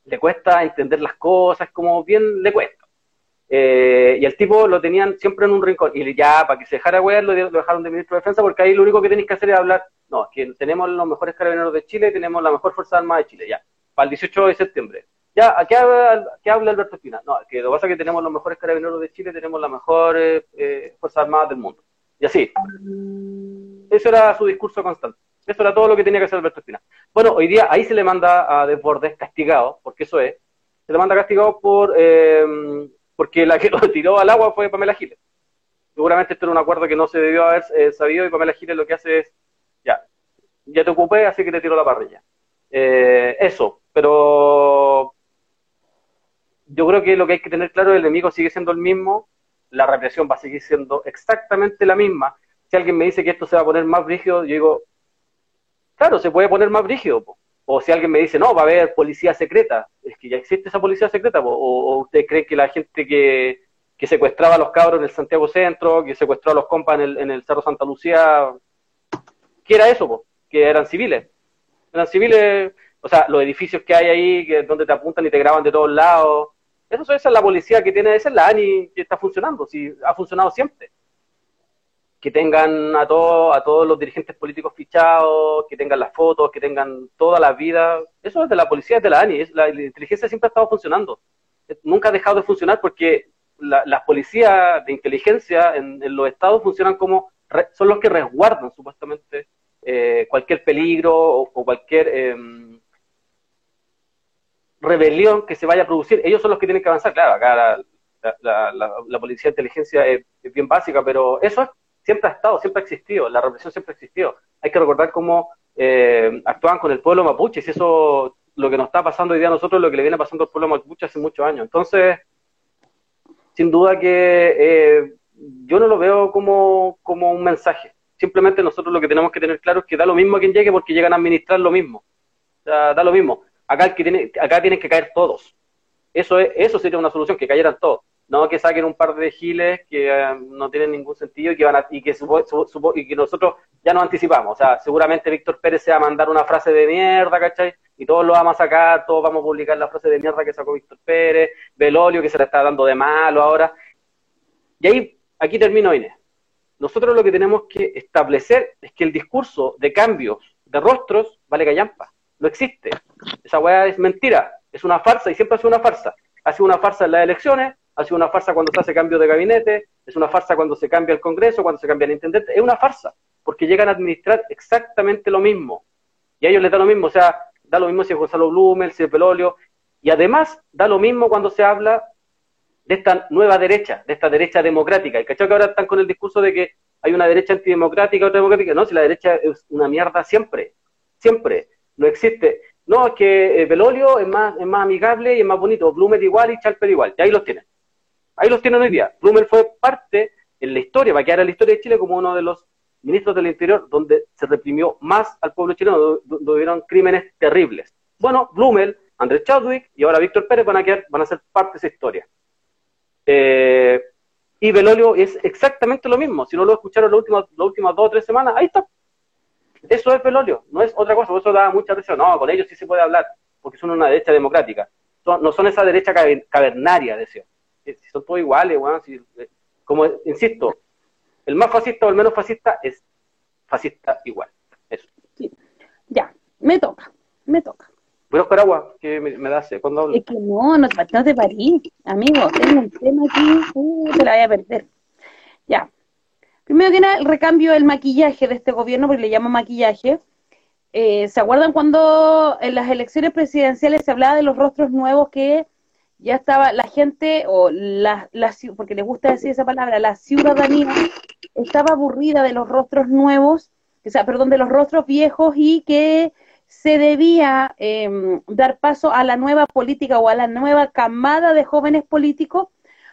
Le cuesta entender las cosas, como bien le cuesta. Eh, y el tipo lo tenían siempre en un rincón, y ya, para que se dejara wear, lo, dejaron de ministro de defensa, porque ahí lo único que tenéis que hacer es hablar, no, que tenemos los mejores carabineros de Chile, tenemos la mejor Fuerza Armada de Chile, ya, para el 18 de septiembre. Ya, ¿a qué habla, qué habla Alberto Espina? No, que lo que pasa es que tenemos los mejores carabineros de Chile, tenemos las mejores eh, Fuerzas Armadas del mundo. Y así. Eso era su discurso constante. Eso era todo lo que tenía que hacer Alberto Espina. Bueno, hoy día ahí se le manda a Desbordes castigado, porque eso es. Se le manda castigado por eh, porque la que lo tiró al agua fue Pamela Giles. Seguramente esto era un acuerdo que no se debió haber eh, sabido y Pamela Giles lo que hace es, ya, ya te ocupé, así que te tiro la parrilla. Eh, eso, pero yo creo que lo que hay que tener claro, el enemigo sigue siendo el mismo, la represión va a seguir siendo exactamente la misma. Si alguien me dice que esto se va a poner más brígido, yo digo, claro, se puede poner más brígido. po. O si alguien me dice, no, va a haber policía secreta, es que ya existe esa policía secreta. O, o creen que la gente que, que secuestraba a los cabros en el Santiago Centro, que secuestró a los compas en el, en el Cerro Santa Lucía, ¿qué era eso? Que eran civiles. Eran civiles, o sea, los edificios que hay ahí, que donde te apuntan y te graban de todos lados. Eso, esa es la policía que tiene, esa es la ANI que está funcionando, sí, ha funcionado siempre que tengan a todos a todos los dirigentes políticos fichados, que tengan las fotos, que tengan toda la vida. Eso es de la policía, es de la ANI. La, inteligencia siempre ha estado funcionando. Eh, Nunca ha dejado de funcionar porque la- las policías de inteligencia en, en los estados funcionan como, son los que resguardan supuestamente eh, cualquier peligro o, cualquier em, rebelión que se vaya a producir. Ellos son los que tienen que avanzar. Claro, acá la policía de inteligencia es, es bien básica, pero eso es siempre ha estado, siempre ha existido, la represión siempre ha existido. Hay que recordar cómo eh, actuaban con el pueblo mapuche, si eso lo que nos está pasando hoy día a nosotros es lo que le viene pasando al pueblo mapuche hace muchos años. Entonces, sin duda que eh, yo no lo veo como, como un mensaje. Simplemente nosotros lo que tenemos que tener claro es que da lo mismo a quien llegue porque llegan a administrar lo mismo. O sea, da lo mismo. Acá, el que tiene, acá tienen que caer todos. Eso, es, eso sería una solución, que cayeran todos. No que saquen un par de giles que eh, no tienen ningún sentido y que van a, y que supo- supo- y que nosotros ya nos anticipamos. O sea, seguramente Víctor Pérez se va a mandar una frase de mierda, ¿cachai? Y todos lo vamos a sacar, todos vamos a publicar la frase de mierda que sacó Víctor Pérez, Belolio que se le está dando de malo ahora. Y ahí, aquí termino Inés. Nosotros lo que tenemos que establecer es que el discurso de cambios de rostros vale callampa. No existe. Esa weá es mentira. Es una farsa y siempre ha sido una farsa. Ha sido una farsa en las elecciones, ha sido una farsa cuando se hace cambio de gabinete, es una farsa cuando se cambia el Congreso, cuando se cambia el intendente. Es una farsa, porque llegan a administrar exactamente lo mismo. Y a ellos les da lo mismo, o sea, da lo mismo si es Gonzalo Blumel, si es Pelolio, y además da lo mismo cuando se habla de esta nueva derecha, de esta derecha democrática. Y cachado que ahora están con el discurso de que hay una derecha antidemocrática, otra democrática. No, si la derecha es una mierda siempre, siempre, no existe. No, es que eh, Belolio es más, es más amigable y es más bonito, Blumel igual y Chalper igual, y ahí los tienen. Ahí los tienen hoy día. Blumel fue parte en la historia, va a quedar en la historia de Chile como uno de los ministros del Interior donde se reprimió más al pueblo chileno, donde, hubieron crímenes terribles. Bueno, Blumel, Andrés Chadwick y ahora Víctor Pérez van a, quedar, van a ser parte de esa historia. Eh, y Belolio es exactamente lo mismo. Si no lo escucharon las últimas, dos o tres semanas, ahí está. Eso es Belolio, no es otra cosa. Por eso da mucha risa. No, con ellos sí se puede hablar, porque son una derecha democrática. Son, no son esa derecha caver- cavernaria, decía. Si son todos iguales, weón, si- eh, como insisto, el más fascista o el menos fascista es fascista igual. Eso. Ya, me toca, me toca. Voy a buscar agua, que me, me da sed. ¿Cuándo hablo? Es que no, no, te- no te parí, amigo. Tengo un tema aquí, uh, te la voy a perder. Ya. Primero que nada, el recambio del maquillaje de este gobierno, porque le llamo maquillaje. Eh, ¿Se acuerdan cuando en las elecciones presidenciales se hablaba de los rostros nuevos que ya estaba la gente, o la, la porque les gusta decir esa palabra, la ciudadanía estaba aburrida de los rostros nuevos, o sea, perdón, de los rostros viejos y que se debía em, dar paso a la nueva política o a la nueva camada de jóvenes políticos.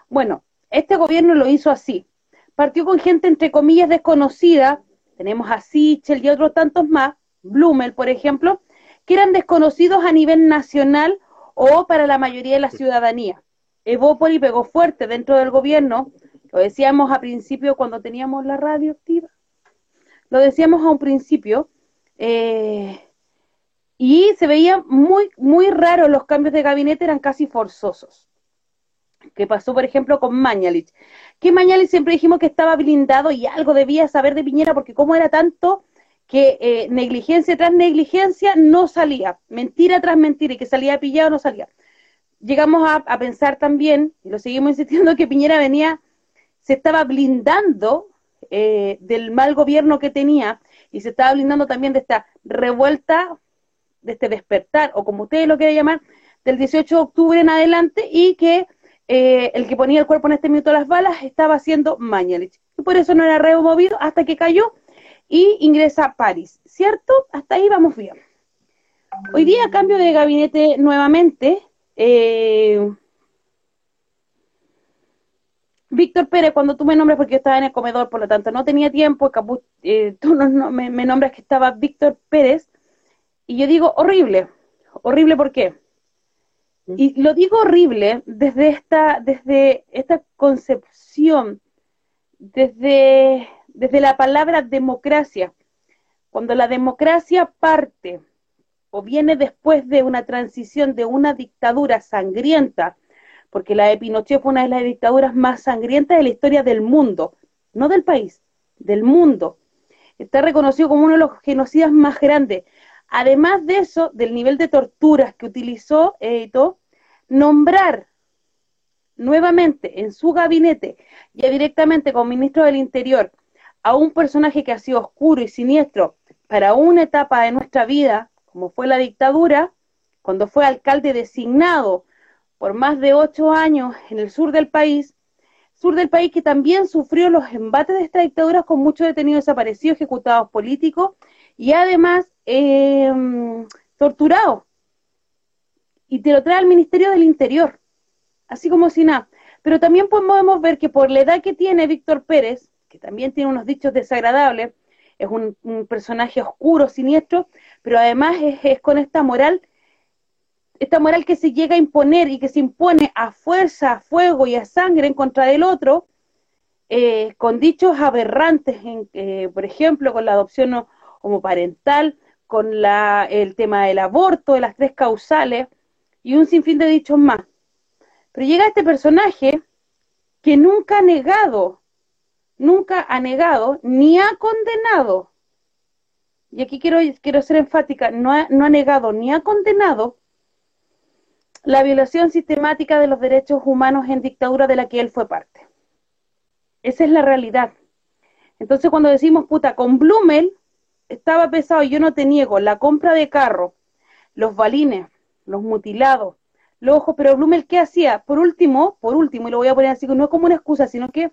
Bueno, este gobierno lo hizo así. Partió con gente, entre comillas, desconocida. Tenemos a Sichel y otros tantos más, Blumel, por ejemplo, que eran desconocidos a nivel nacional o para la mayoría de la ciudadanía. Evópoli pegó fuerte dentro del gobierno, lo decíamos a principio cuando teníamos la radio activa, lo decíamos a un principio, eh, y se veía muy, muy raro, los cambios de gabinete eran casi forzosos. ¿Qué pasó, por ejemplo, con Mañalich? Que Mañalich siempre dijimos que estaba blindado y algo debía saber de Piñera, porque como era tanto que eh, negligencia tras negligencia no salía, mentira tras mentira, y que salía pillado no salía. Llegamos a, pensar también, y lo seguimos insistiendo, que Piñera venía, se estaba blindando eh, del mal gobierno que tenía y se estaba blindando también de esta revuelta de este despertar, o como ustedes lo quieren llamar, del 18 de octubre en adelante, y que eh, el que ponía el cuerpo en este minuto las balas estaba haciendo Mañalich. Y por eso no era removido hasta que cayó y ingresa a París. ¿Cierto? Hasta ahí vamos bien. Hoy día cambio de gabinete nuevamente. Eh, Víctor Pérez, cuando tú me nombras, porque yo estaba en el comedor, por lo tanto no tenía tiempo, eh, tú no, me, me, nombras que estaba Víctor Pérez, y yo digo, horrible. Horrible, ¿por qué? Y lo digo horrible desde esta, desde esta concepción, desde, desde la palabra democracia. Cuando la democracia parte o viene después de una transición de una dictadura sangrienta, porque la de fue una de las dictaduras más sangrientas de la historia del mundo, no del país, del mundo. Está reconocido como uno de los genocidas más grandes. Además de eso, del nivel de torturas que utilizó nombrar nuevamente en su gabinete, ya directamente como ministro del Interior, a un personaje que ha sido oscuro y siniestro para una etapa de nuestra vida, como fue la dictadura, cuando fue alcalde designado por más de ocho años en el sur del país, sur del país que también sufrió los embates de esta dictadura con muchos detenidos desaparecidos, ejecutados políticos y además eh, torturado. Y te lo trae al Ministerio del Interior, así como si nada. Pero también podemos ver que por la edad que tiene Víctor Pérez, que también tiene unos dichos desagradables, es un, personaje oscuro, siniestro, pero además es, con esta moral, esta moral que se llega a imponer y que se impone a fuerza, a fuego y a sangre en contra del otro, eh, con dichos aberrantes, en, eh, por ejemplo, con la adopción homoparental, con la, el tema del aborto, de las tres causales y un sinfín de dichos más. Pero llega este personaje que nunca ha negado, nunca ha negado, ni ha condenado, y aquí quiero, quiero ser enfática, no ha, no ha negado ni ha condenado la violación sistemática de los derechos humanos en dictadura de la que él fue parte. Esa es la realidad. Entonces cuando decimos, puta, con Blumel estaba pesado, yo no te niego, la compra de carro, los balines, los mutilados, los ojos, pero Blumel, ¿qué hacía? Por último, por último, y lo voy a poner así, no es como una excusa, sino que,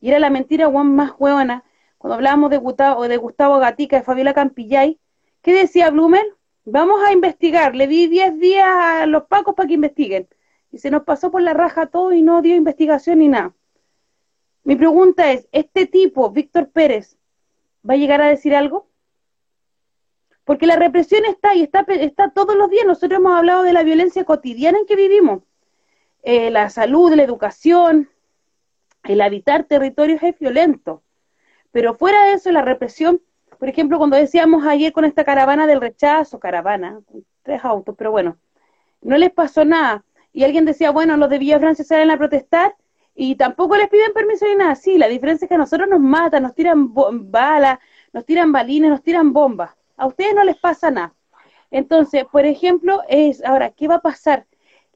y era la mentira más huevona, cuando hablábamos de Gustavo, de Gustavo Gatica, de Fabiola Campillay, ¿qué decía Blumel? Vamos a investigar, le di 10 días a los pacos para que investiguen, y se nos pasó por la raja todo y no dio investigación ni nada. Mi pregunta es, ¿este tipo, Víctor Pérez, va a llegar a decir algo? Porque la represión está y está, está todos los días. Nosotros hemos hablado de la violencia cotidiana en que vivimos. Eh, la salud, la educación, el habitar territorios es violento. Pero fuera de eso, la represión, por ejemplo, cuando decíamos ayer con esta caravana del rechazo, caravana, tres autos, pero bueno, no les pasó nada. Y alguien decía, bueno, los de Villa Francia salen a protestar y tampoco les piden permiso ni nada. Sí, la diferencia es que a nosotros nos matan, nos tiran balas, nos tiran balines, nos tiran bombas. A ustedes no les pasa nada. Entonces, por ejemplo, es ahora, ¿qué va a pasar?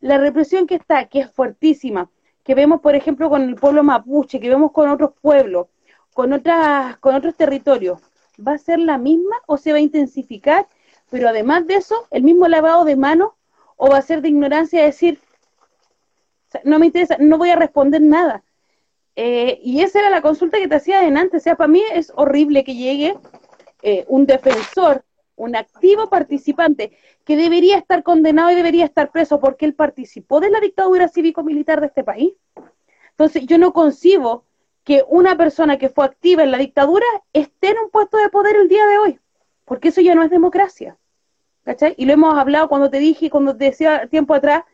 La represión que está, que es fuertísima, que vemos, por ejemplo, con el pueblo mapuche, que vemos con otros pueblos, con, otras, con otros territorios, ¿va a ser la misma o se va a intensificar? Pero además de eso, el mismo lavado de manos o va a ser de ignorancia decir, no me interesa, no voy a responder nada. Eh, y esa era la consulta que te hacía adelante. O sea, para mí es horrible que llegue eh, un defensor, un activo participante, que debería estar condenado y debería estar preso porque él participó de la dictadura cívico-militar de este país. Entonces, yo no concibo que una persona que fue activa en la dictadura esté en un puesto de poder el día de hoy, porque eso ya no es democracia. ¿Cachai? Y lo hemos hablado cuando te dije, cuando te decía tiempo atrás,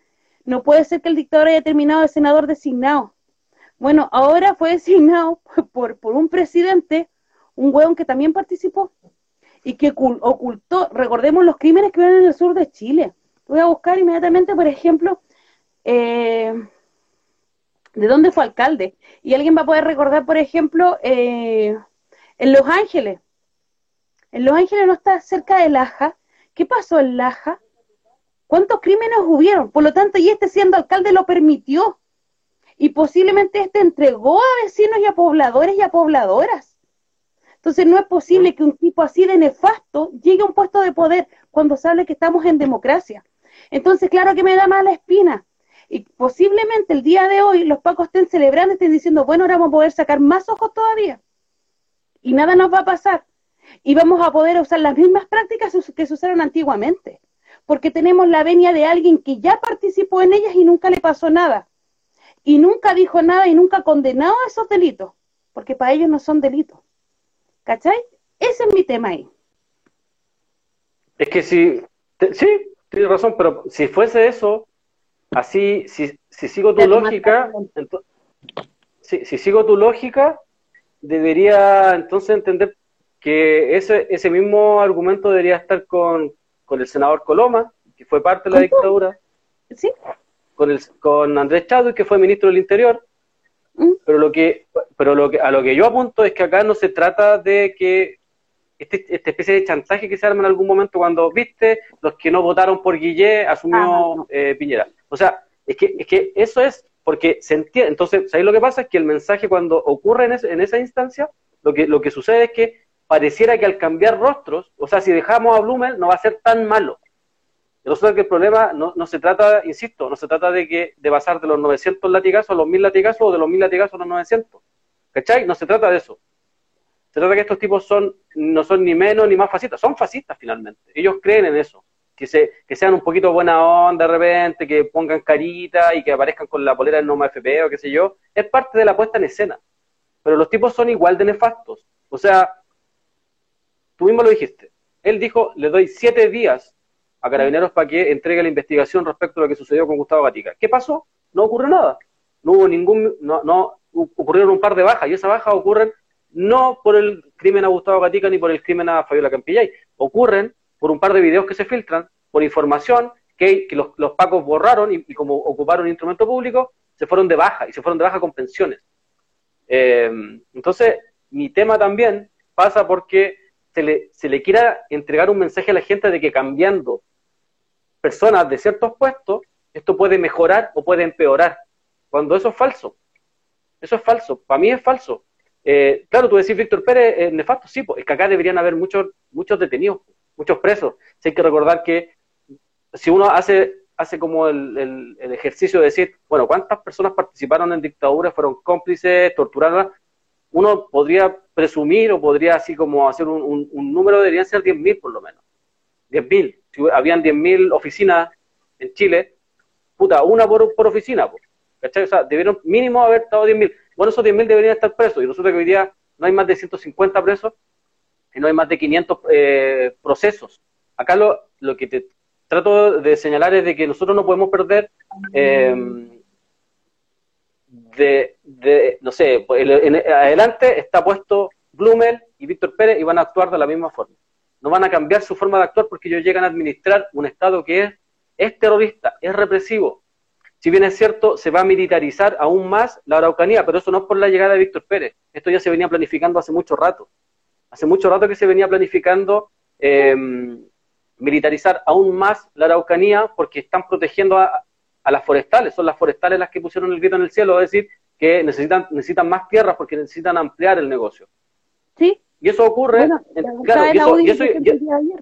no puede ser que el dictador haya terminado de senador designado. Bueno, ahora fue designado por, por un presidente, un hueón que también participó y que ocultó, recordemos los crímenes que ven en el sur de Chile. Voy a buscar inmediatamente, por ejemplo, eh, de dónde fue alcalde. Y alguien va a poder recordar, por ejemplo, eh, en Los Ángeles. En Los Ángeles no está cerca de Laja. ¿Qué pasó en Laja? ¿Cuántos crímenes hubieron? Por lo tanto, y este siendo alcalde lo permitió. Y posiblemente este entregó a vecinos y a pobladores y a pobladoras. Entonces no es posible que un tipo así de nefasto llegue a un puesto de poder cuando sabe que estamos en democracia. Entonces, claro que me da mala espina. Y posiblemente el día de hoy los pacos estén celebrando, estén diciendo, bueno, ahora vamos a poder sacar más ojos todavía. Y nada nos va a pasar. Y vamos a poder usar las mismas prácticas que se usaron antiguamente. Porque tenemos la venia de alguien que ya participó en ellas y nunca le pasó nada. Y nunca dijo nada y nunca condenó a esos delitos. Porque para ellos no son delitos. ¿Cachai? Ese es mi tema ahí. Es que si, sí, tienes razón, pero si fuese eso, así, si, si sigo tu lógica, si, si, sigo tu lógica, debería entonces entender que ese, ese mismo argumento debería estar con, con el senador Coloma, que fue parte de la dictadura, ¿Sí? con, el, con Andrés Chadwick, que fue ministro del Interior. Pero lo que pero lo que, a lo que yo apunto es que acá no se trata de que este, esta especie de chantaje que se arma en algún momento cuando, viste, los que no votaron por Guillé asumió eh, Piñera. O sea, es que, es que eso es porque se entiende. Entonces, ahí lo que pasa es que el mensaje cuando ocurre en, en esa instancia, lo que, lo que sucede es que pareciera que al cambiar rostros, o sea, si dejamos a Blumel, no va a ser tan malo. Resulta que el problema no, se trata, insisto, no se trata de que de pasar de los 900 latigazos a los 1000 latigazos o de los 1000 latigazos a los 900. ¿Cachai? No se trata de eso. Se trata de que estos tipos son no son ni menos ni más fascistas, son fascistas finalmente. Ellos creen en eso. Que, se, que sean un poquito buena onda de repente, que pongan carita y que aparezcan con la polera del Noma FP o qué sé yo, es parte de la puesta en escena. Pero los tipos son igual de nefastos. O sea, tú mismo lo dijiste. Él dijo, le doy siete días a Carabineros para que entregue la investigación respecto a lo que sucedió con Gustavo Gatica. ¿Qué pasó? No ocurrió nada. No hubo ningún, no, no ocurrieron un par de bajas, y esas bajas ocurren no por el crimen a Gustavo Gatica ni por el crimen a Fabiola Campillay, ocurren por un par de videos que se filtran, por información que, los, pacos borraron y, como ocuparon un instrumento público, se fueron de baja, y se fueron de baja con pensiones. Eh, entonces, mi tema también pasa porque se le, se le quiera entregar un mensaje a la gente de que cambiando personas de ciertos puestos, esto puede mejorar o puede empeorar, cuando eso es falso. Eso es falso, para mí es falso. Eh, claro, tú decís Víctor Pérez, es nefasto, sí, pues, es que acá deberían haber muchos, muchos detenidos, muchos presos. hay que recordar que si uno hace, hace como el, el, ejercicio de decir, bueno, ¿cuántas personas participaron en dictaduras, fueron cómplices, torturadas? Uno podría presumir o podría así como hacer un, un, número, deberían ser 10.000 por lo menos. 10.000. Si habían 10.000 oficinas en Chile, puta, una por, por oficina, pues. ¿cachai? O sea, debieron mínimo haber estado 10.000. Bueno, esos 10.000 deberían estar presos y resulta que hoy día no hay más de 150 presos y no hay más de 500 eh, procesos. Acá lo, lo que te trato de señalar es de que nosotros no podemos perder eh, de, no sé, pues, en, adelante está puesto Blumel y Víctor Pérez y van a actuar de la misma forma. No van a cambiar su forma de actuar porque ellos llegan a administrar un Estado que es, es terrorista, es represivo, si bien es cierto, se va a militarizar aún más la Araucanía, pero eso no es por la llegada de Víctor Pérez. Esto ya se venía planificando hace mucho rato. Hace mucho rato que se venía planificando em, militarizar aún más la Araucanía porque están protegiendo a, las forestales. Son las forestales las que pusieron el grito en el cielo, es decir, que necesitan, necesitan más tierras porque necesitan ampliar el negocio. Sí. Y eso ocurre, Bueno, en- claro, y eso- y eso- y-.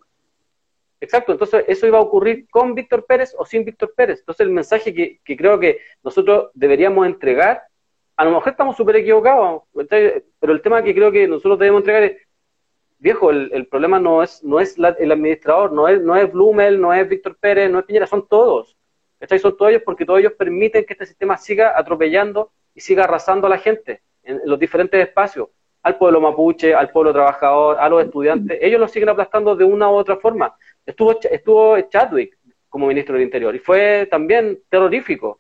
Exacto, entonces eso iba a ocurrir con Víctor Pérez o sin Víctor Pérez. Entonces el mensaje que, que creo que nosotros deberíamos entregar, a lo mejor estamos súper equivocados, pero el tema que creo que nosotros debemos entregar es, viejo, el, el problema no es, no es la- el administrador, no es, no es Blumel, no es Víctor Pérez, no es Piñera, son todos. ¿cachai? Son todos ellos porque todos ellos permiten que este sistema siga atropellando y siga arrasando a la gente en, en los diferentes espacios, al pueblo mapuche, al pueblo trabajador, a los estudiantes, ellos los siguen aplastando de una u otra forma. Estuvo, estuvo Chadwick como ministro del Interior y fue también terrorífico.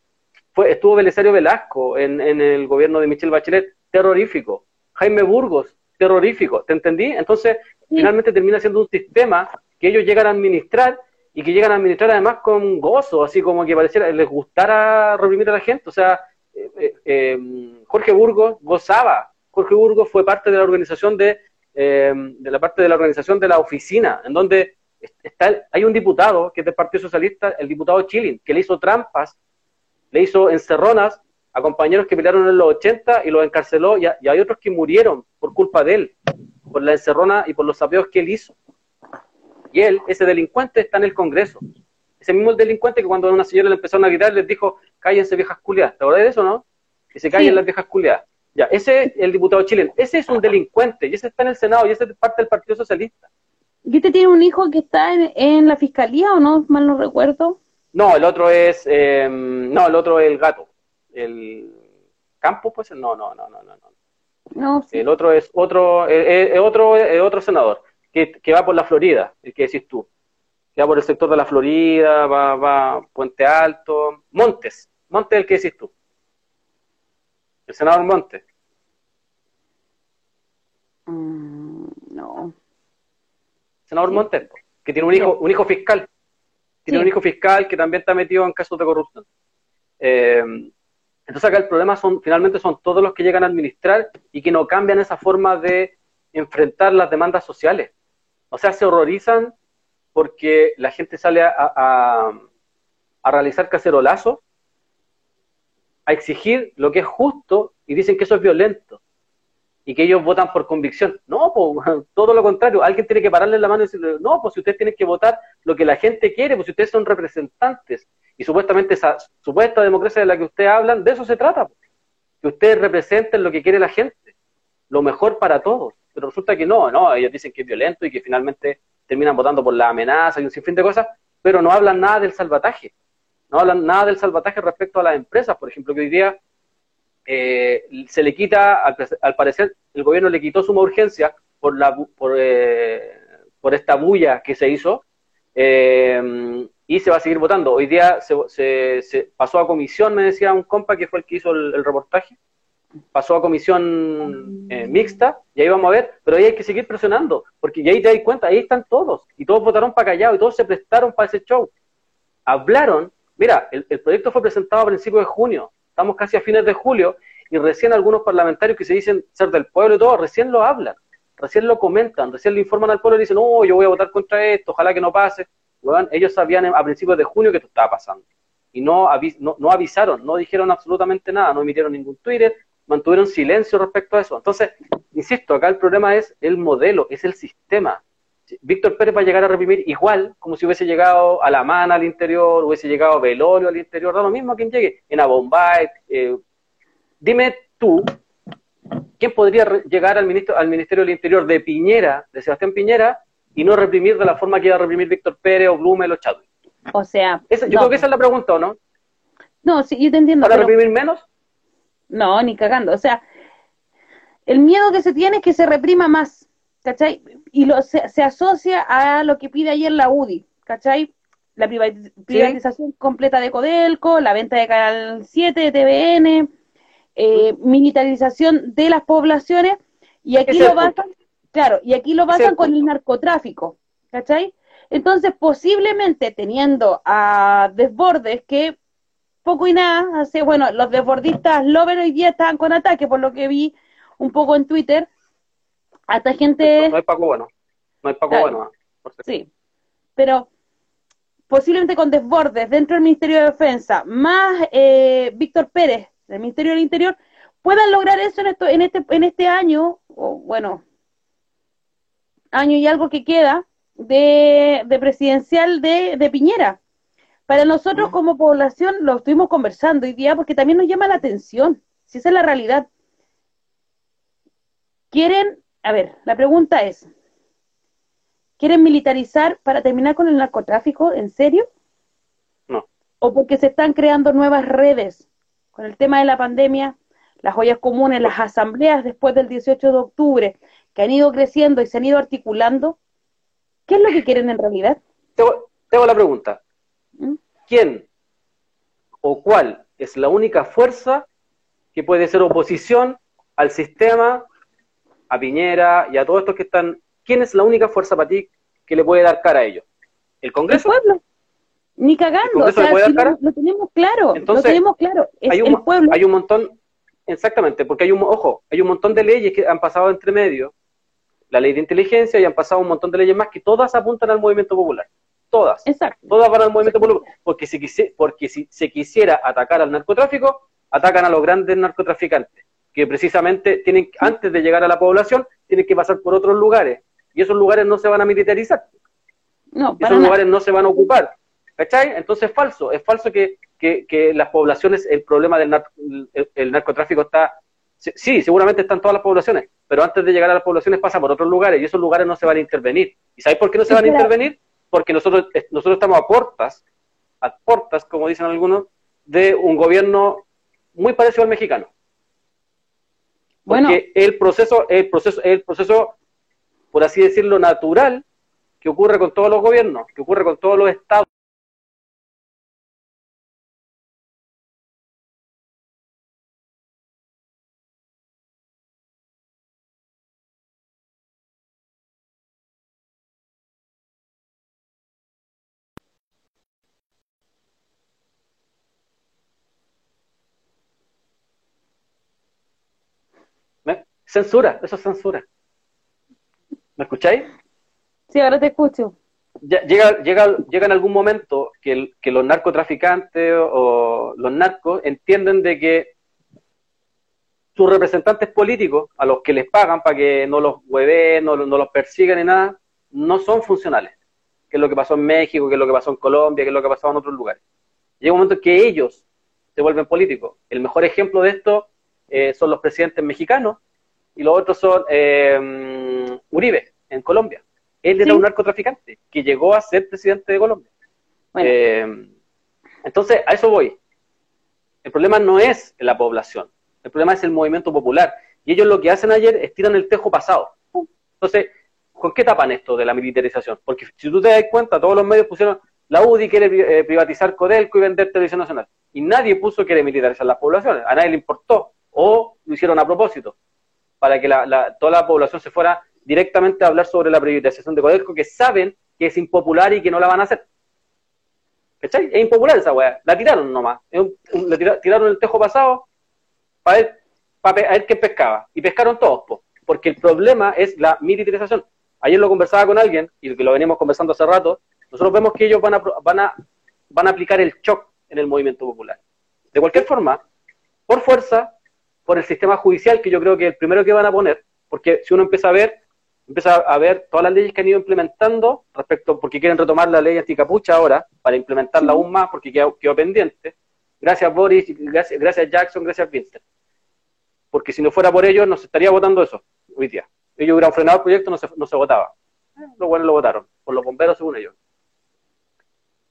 Fue, estuvo Belisario Velasco en, en el gobierno de Michelle Bachelet, terrorífico. Jaime Burgos, terrorífico. ¿Te entendí? Entonces, Sí. finalmente termina siendo un sistema que ellos llegan a administrar y que llegan a administrar además con gozo, así como que pareciera les gustara reprimir a la gente. O sea, eh, eh, eh, Jorge Burgos gozaba. Jorge Burgos fue parte de la organización de, eh, de la parte de la organización de la oficina, en donde está, hay un diputado que es del Partido Socialista, el diputado Chilin, que le hizo trampas, le hizo encerronas a compañeros que pelearon en los 80 y los encarceló, y, a- y hay otros que murieron por culpa de él, por la encerrona y por los sapeos que él hizo. Y él, ese delincuente, está en el Congreso. Ese mismo delincuente que cuando a una señora le empezaron a gritar, les dijo, cállense viejas culiadas. ¿Te acordás de eso, no? Que se callen Sí. las viejas culiadas. Ya, ese es el diputado chileno. Ese es un delincuente y ese está en el Senado y ese es parte del Partido Socialista. ¿Y este tiene un hijo que está en, en la fiscalía o no? Mal no recuerdo. No, el otro es, eh, no, el otro es el gato. El Campos, pues, no, no, no, no, no. no. No, sí. El otro es otro, eh, eh, otro, eh, otro senador que, que va por la Florida, el que decís tú. Que va por el sector de la Florida, va, va Puente Alto, Montes. Montes es el que decís tú. El senador Montes. Mm, no. senador Sí. Montes, que tiene un hijo, un hijo fiscal. Tiene Sí. un hijo fiscal que también está metido en casos de corrupción. Eh, entonces acá el problema son, finalmente son todos los que llegan a administrar y que no cambian esa forma de enfrentar las demandas sociales. O sea, se horrorizan porque la gente sale a, a, a realizar cacerolazos, a exigir lo que es justo y dicen que eso es violento y que ellos votan por convicción. No, todo lo contrario. Alguien tiene que pararle la mano y decirle, no, pues si ustedes tienen que votar lo que la gente quiere, pues si ustedes son representantes y supuestamente esa supuesta democracia de la que ustedes hablan, de eso se trata. Que ustedes representen lo que quiere la gente, lo mejor para todos. Pero resulta que no, no, ellos dicen que es violento y que finalmente terminan votando por la amenaza y un sinfín de cosas, pero no hablan nada del salvataje. No hablan nada del salvataje respecto a las empresas, por ejemplo, que hoy día eh, se le quita, al, al, parecer, el gobierno le quitó suma urgencia por, la, por, eh, por esta bulla que se hizo eh, y se va a seguir votando. Hoy día se, se, pasó a comisión, me decía un compa que fue el que hizo el, reportaje, pasó a comisión eh, mixta y ahí vamos a ver, pero ahí hay que seguir presionando, porque ahí te das cuenta, ahí están todos y todos votaron para callado y todos se prestaron para ese show. Hablaron, mira, el, proyecto fue presentado a principios de junio, estamos casi a fines de julio y recién algunos parlamentarios que se dicen ser del pueblo y todo, recién lo hablan, recién lo comentan, recién lo informan al pueblo y dicen, no, yo voy a votar contra esto, ojalá que no pase. Bueno, ellos sabían a principios de junio que esto estaba pasando y no, no, no, avisaron, no dijeron absolutamente nada, no emitieron ningún Twitter, mantuvieron silencio respecto a eso. Entonces, insisto, acá el problema es el modelo, es el sistema. Víctor Pérez va a llegar a reprimir igual como si hubiese llegado a La Mana al interior, hubiese llegado a Velorio al interior, da lo mismo a quien llegue, en Abombay. Eh, dime tú, ¿quién podría llegar al, ministro, al Ministerio del Interior de Piñera, de Sebastián Piñera, y no reprimir de la forma que iba a reprimir Víctor Pérez o Blumel o Chadwick? O sea... Esa, yo no. creo que esa es la pregunta, ¿o no? No, sí, yo te entiendo. ¿Para pero... reprimir menos? No, ni cagando. O sea, el miedo que se tiene es que se reprima más, ¿cachai? Y lo, se, se asocia a lo que pide ayer la UDI, ¿cachai? La privatiz privatización ¿Sí? completa de Codelco, la venta de Canal 7 de TVN, eh, militarización de las poblaciones, y aquí lo basan, claro, y aquí lo basan con el narcotráfico, ¿cachai? Entonces, posiblemente teniendo a desbordes que poco y nada, así, bueno, los desbordistas Lover hoy día estaban con ataque, por lo que vi un poco en Twitter, hasta gente... No, hay Paco bueno, no hay Paco claro. bueno. Sí, pero posiblemente con desbordes dentro del Ministerio de Defensa, más eh, Víctor Pérez, del Ministerio del Interior, puedan lograr eso en, esto, en, este, en este año, o bueno, año y algo que queda, de, de presidencial de, de Piñera. Para nosotros como población lo estuvimos conversando hoy día porque también nos llama la atención, si esa es la realidad. Quieren, a ver, la pregunta es, ¿quieren militarizar para terminar con el narcotráfico? ¿En serio? No. ¿O porque se están creando nuevas redes con el tema de la pandemia? Las ollas comunes, las asambleas después del 18 de octubre, que han ido creciendo y se han ido articulando. ¿Qué es lo que quieren en realidad? Tengo, tengo la pregunta. ¿Mm? ¿Quién o cuál es la única fuerza que puede ser oposición al sistema, a Piñera y a todos estos que están? ¿Quién es la única fuerza para ti que le puede dar cara a ellos? ¿El El Congreso? pueblo. Ni ¿El cagando, o sea, si lo, lo tenemos claro, Entonces, lo tenemos claro, es hay un, el pueblo. hay un montón, exactamente, porque hay un, ojo, hay un montón de leyes que han pasado entre medio, la ley de inteligencia y han pasado un montón de leyes más que todas apuntan al movimiento popular. Todas. Exacto. Todas van al movimiento popular. Porque si, porque si se quisiera atacar al narcotráfico, atacan a los grandes narcotraficantes, que precisamente tienen, antes de llegar a la población, tienen que pasar por otros lugares. Y esos lugares no se van a militarizar. No, para esos nada. lugares no se van a ocupar. ¿Cachai? Entonces es falso, es falso que, que, que las poblaciones, el problema del nar- el, el narcotráfico está, sí, seguramente están todas las poblaciones, pero antes de llegar a las poblaciones pasa por otros lugares y esos lugares no se van a intervenir. ¿Y sabéis por qué no se van a intervenir? Porque nosotros, eh, nosotros estamos a puertas, a puertas, como dicen algunos, de un gobierno muy parecido al mexicano. Bueno. El proceso, el proceso, el proceso, por así decirlo, natural que ocurre con todos los gobiernos, que ocurre con todos los estados. ¿Me? Censura, eso es censura. ¿Me escucháis? Sí, ahora te escucho. Ya- llega, llega, llega en algún momento que, el- que los narcotraficantes o los narcos entienden de que sus representantes políticos, a los que les pagan para que no los hueven, no, no los persigan ni nada, no son funcionales. Que es lo que pasó en México, que es lo que pasó en Colombia, que es lo que ha pasado en otros lugares. Llega un momento en que ellos se vuelven políticos. El mejor ejemplo de esto eh, son los presidentes mexicanos y los otros son eh, Uribe, en Colombia. Él era Sí. un narcotraficante que llegó a ser presidente de Colombia. Bueno, Eh, entonces, a eso voy. El problema no es la población, el problema es el movimiento popular. Y ellos lo que hacen ayer es tiran el tejo pasado. Entonces, ¿con qué tapan esto de la militarización? Porque si tú te das cuenta, todos los medios pusieron, la UDI quiere eh, privatizar Codelco y vender televisión nacional. Y nadie puso que quiere militarizar las poblaciones. A nadie le importó. O lo hicieron a propósito, para que la- la- toda la población se fuera directamente a hablar sobre la privatización de Codelco, que saben que es impopular y que no la van a hacer. ¿Cachai? Es impopular esa weá. La tiraron nomás. Le tira- tiraron el tejo pasado para ver, para ver quién pescaba. Y pescaron todos, po. porque el problema es la militarización. Ayer lo conversaba con alguien, y lo venimos conversando hace rato, nosotros vemos que ellos van a, van a, van a aplicar el shock en el movimiento popular. De cualquier forma, por fuerza, por el sistema judicial, que yo creo que es el primero que van a poner, porque si uno empieza a ver, empieza a ver todas las leyes que han ido implementando respecto, porque quieren retomar la ley anticapucha ahora, para implementarla aún más, porque quedó, quedó pendiente. Gracias Boris, gracias, gracias Jackson, gracias Vincent. Porque si no fuera por ellos, no se estaría votando eso hoy día. Ellos hubieran frenado el proyecto, no se, no se votaba. Los buenos lo votaron, por los bomberos según ellos.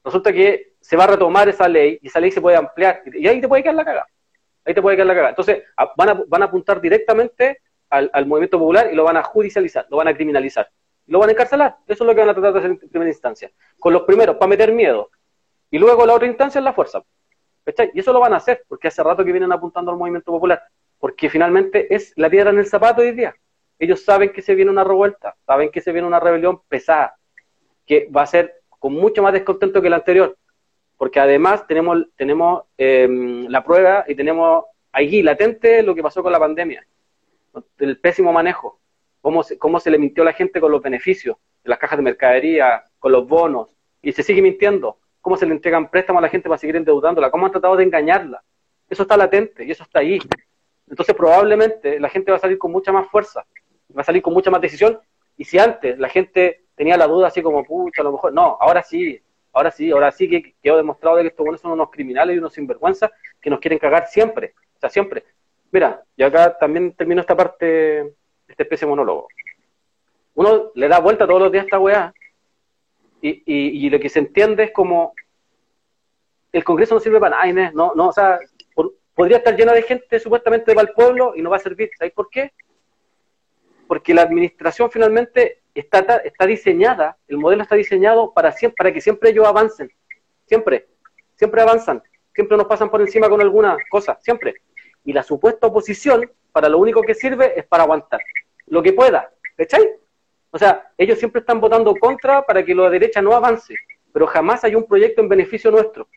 Resulta que se va a retomar esa ley y esa ley se puede ampliar y ahí te puede quedar la cagada. Ahí te puede quedar la cagada. Entonces van a, van a apuntar directamente al, al movimiento popular y lo van a judicializar, lo van a criminalizar. Lo van a encarcelar. Eso es lo que van a tratar de hacer en primera instancia. Con los primeros, para meter miedo. Y luego la otra instancia es la fuerza. ¿Cachai? Y eso lo van a hacer, porque hace rato que vienen apuntando al movimiento popular. Porque finalmente es la piedra en el zapato hoy día. Ellos saben que se viene una revuelta, saben que se viene una rebelión pesada, que va a ser con mucho más descontento que la anterior. Porque además tenemos, tenemos eh, la prueba y tenemos allí latente lo que pasó con la pandemia, el pésimo manejo, cómo se, cómo se le mintió a la gente con los beneficios de las cajas de mercadería, con los bonos, y se sigue mintiendo, cómo se le entregan préstamos a la gente para seguir endeudándola, cómo han tratado de engañarla. Eso está latente y eso está ahí. Entonces probablemente la gente va a salir con mucha más fuerza, va a salir con mucha más decisión. Y si antes la gente tenía la duda así como, pucha, a lo mejor, no, ahora sí, ahora sí, ahora sí que quedó demostrado de que estos buenos son unos criminales y unos sinvergüenzas que nos quieren cagar siempre, o sea, siempre. Mira, y acá también termino esta parte, esta especie de monólogo. Uno le da vuelta todos los días a esta weá y, lo que se entiende es como el Congreso no sirve para nada, no, no, o sea, podría estar lleno de gente supuestamente para el pueblo y no va a servir. ¿Sabéis por qué? Porque la administración finalmente está, está diseñada, el modelo está diseñado para, siempre, para que siempre ellos avancen. Siempre, siempre avanzan. Siempre nos pasan por encima con alguna cosa, siempre. Y la supuesta oposición, para lo único que sirve es para aguantar. Lo que pueda, ¿cachai? O sea, ellos siempre están votando contra para que la derecha no avance, pero jamás hay un proyecto en beneficio nuestro.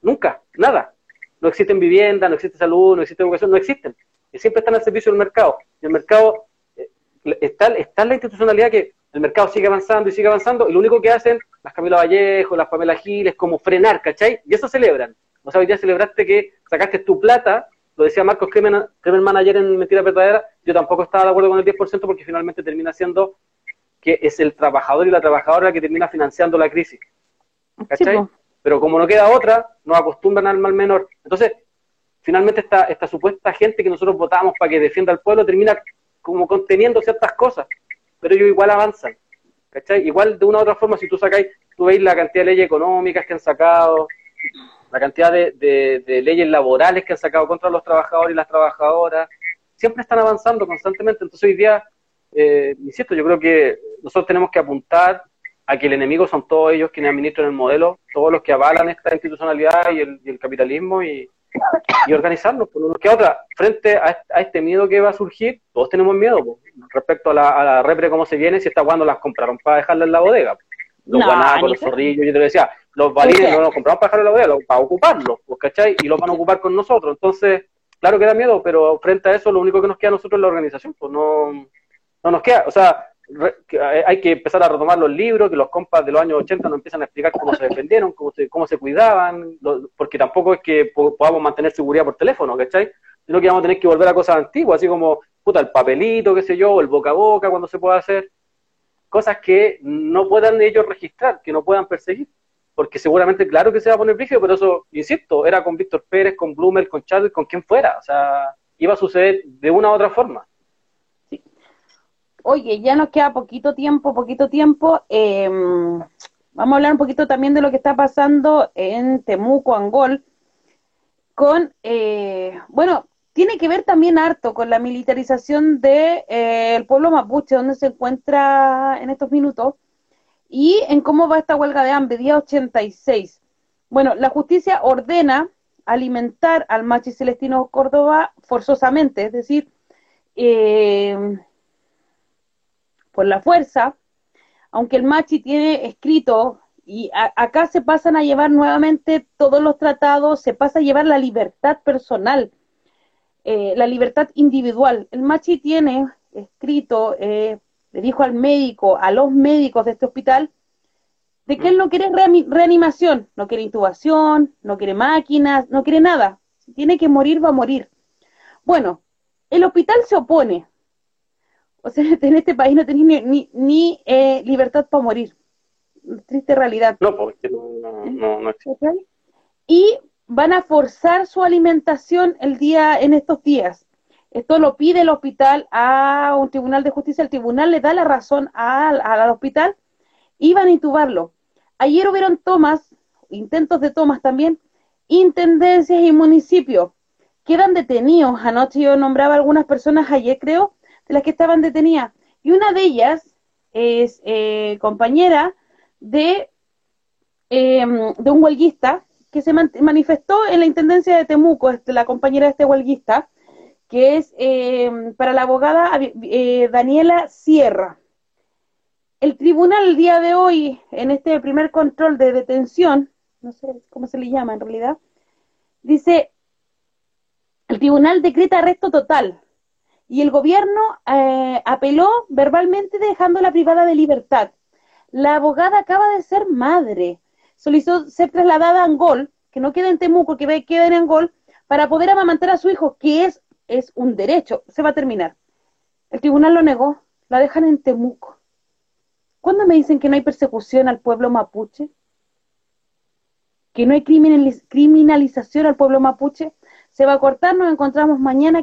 Nunca, nada. No existen viviendas, no existe salud, no existe educación, no existen. Y siempre están al servicio del mercado. Y el mercado está, está la institucionalidad que el mercado sigue avanzando y sigue avanzando, y lo único que hacen las Camila Vallejo, las Pamela Giles, como frenar, ¿cachai? Y eso celebran. O sea, hoy día celebraste que sacaste tu plata, lo decía Marcos Kremer, Manager en Mentira Verdadera, yo tampoco estaba de acuerdo con el 10% porque finalmente termina siendo que es el trabajador y la trabajadora que termina financiando la crisis. ¿Cachai? Pero como no queda otra, nos acostumbran al mal menor. Entonces, finalmente esta, esta supuesta gente que nosotros votamos para que defienda al pueblo termina como conteniendo ciertas cosas, pero ellos igual avanzan. ¿Cachai? Igual de una u otra forma, si tú sacáis, tú veis la cantidad de leyes económicas que han sacado, la cantidad de, leyes laborales que han sacado contra los trabajadores y las trabajadoras, siempre están avanzando constantemente. Entonces hoy día, eh, insisto, yo creo que nosotros tenemos que apuntar a que el enemigo son todos ellos quienes administran el modelo, todos los que avalan esta institucionalidad y el, y el capitalismo y, y organizarnos, por uno que otra. Frente a, este miedo que va a surgir, todos tenemos miedo respecto a la, a la repre, cómo se viene, si está cuando las compraron para dejarla en la bodega. Los no, los zorrillos, yo te decía, los valides no los compramos para dejarla en la bodega, para ocuparlos, ¿cachai? Y los van a ocupar con nosotros. Entonces, claro que da miedo, pero frente a eso, lo único que nos queda a nosotros es la organización, pues no, no nos queda, o sea, hay que empezar a retomar los libros, que los compas de los años 80 nos empiezan a explicar cómo se defendieron, cómo se, cómo se cuidaban, porque tampoco es que podamos mantener seguridad por teléfono, ¿cachai? Sino que vamos a tener que volver a cosas antiguas, así como, puta, el papelito, qué sé yo, el boca a boca, cuando se pueda hacer. Cosas que no puedan ellos registrar, que no puedan perseguir. Porque seguramente, claro que se va a poner brígido, pero eso, insisto, era con Víctor Pérez, con Blumel, con Chávez, con quien fuera. O sea, iba a suceder de una u otra forma oye, ya nos queda poquito tiempo, poquito tiempo. Em, vamos a hablar un poquito también de lo que está pasando en Temuco, Angol, con, eh, bueno, tiene que ver también harto con la militarización del de, eh, pueblo mapuche, donde se encuentra en estos minutos, y en cómo va esta huelga de hambre, día 86. Bueno, la justicia ordena alimentar al machi Celestino Córdoba forzosamente, es decir, eh, por la fuerza, aunque el Machi tiene escrito, y acá se pasan a llevar nuevamente todos los tratados, se pasa a llevar la libertad personal, eh, la libertad individual. El Machi tiene escrito, eh, le dijo al médico, a los médicos de este hospital, de que él no quiere reanimación, no quiere intubación, no quiere máquinas, no quiere nada. Si tiene que morir, va a morir. Bueno, el hospital se opone, o sea, en este país no tenéis ni, ni, eh, libertad para morir. Triste realidad. No, porque no, no, no existe. Y van a forzar su alimentación el día, en estos días. Esto lo pide el hospital a un tribunal de justicia. El tribunal le da la razón al, al hospital y van a intubarlo. Ayer hubieron tomas, intentos de tomas también, intendencias y municipios. Quedan detenidos. Anoche yo nombraba algunas personas ayer, creo, de las que estaban detenidas. Y una de ellas es eh, compañera de, em, de un huelguista que se manifestó en la Intendencia de Temuco, este, la compañera de este huelguista, que es em, para la abogada eh, Daniela Sierra. El tribunal el día de hoy, en este primer control de detención, no sé cómo se le llama en realidad, dice, el tribunal decreta arresto total y el gobierno eh, apeló verbalmente dejándola privada de libertad. La abogada acaba de ser madre, solicitó ser trasladada a Angol, que no queda en Temuco, que queda en Angol, para poder amamantar a su hijo, que es es un derecho. Se va a terminar. El tribunal lo negó, la dejan en Temuco. ¿Cuándo me dicen que no hay persecución al pueblo mapuche? ¿Que no hay criminalización al pueblo mapuche? Se va a cortar, nos encontramos mañana.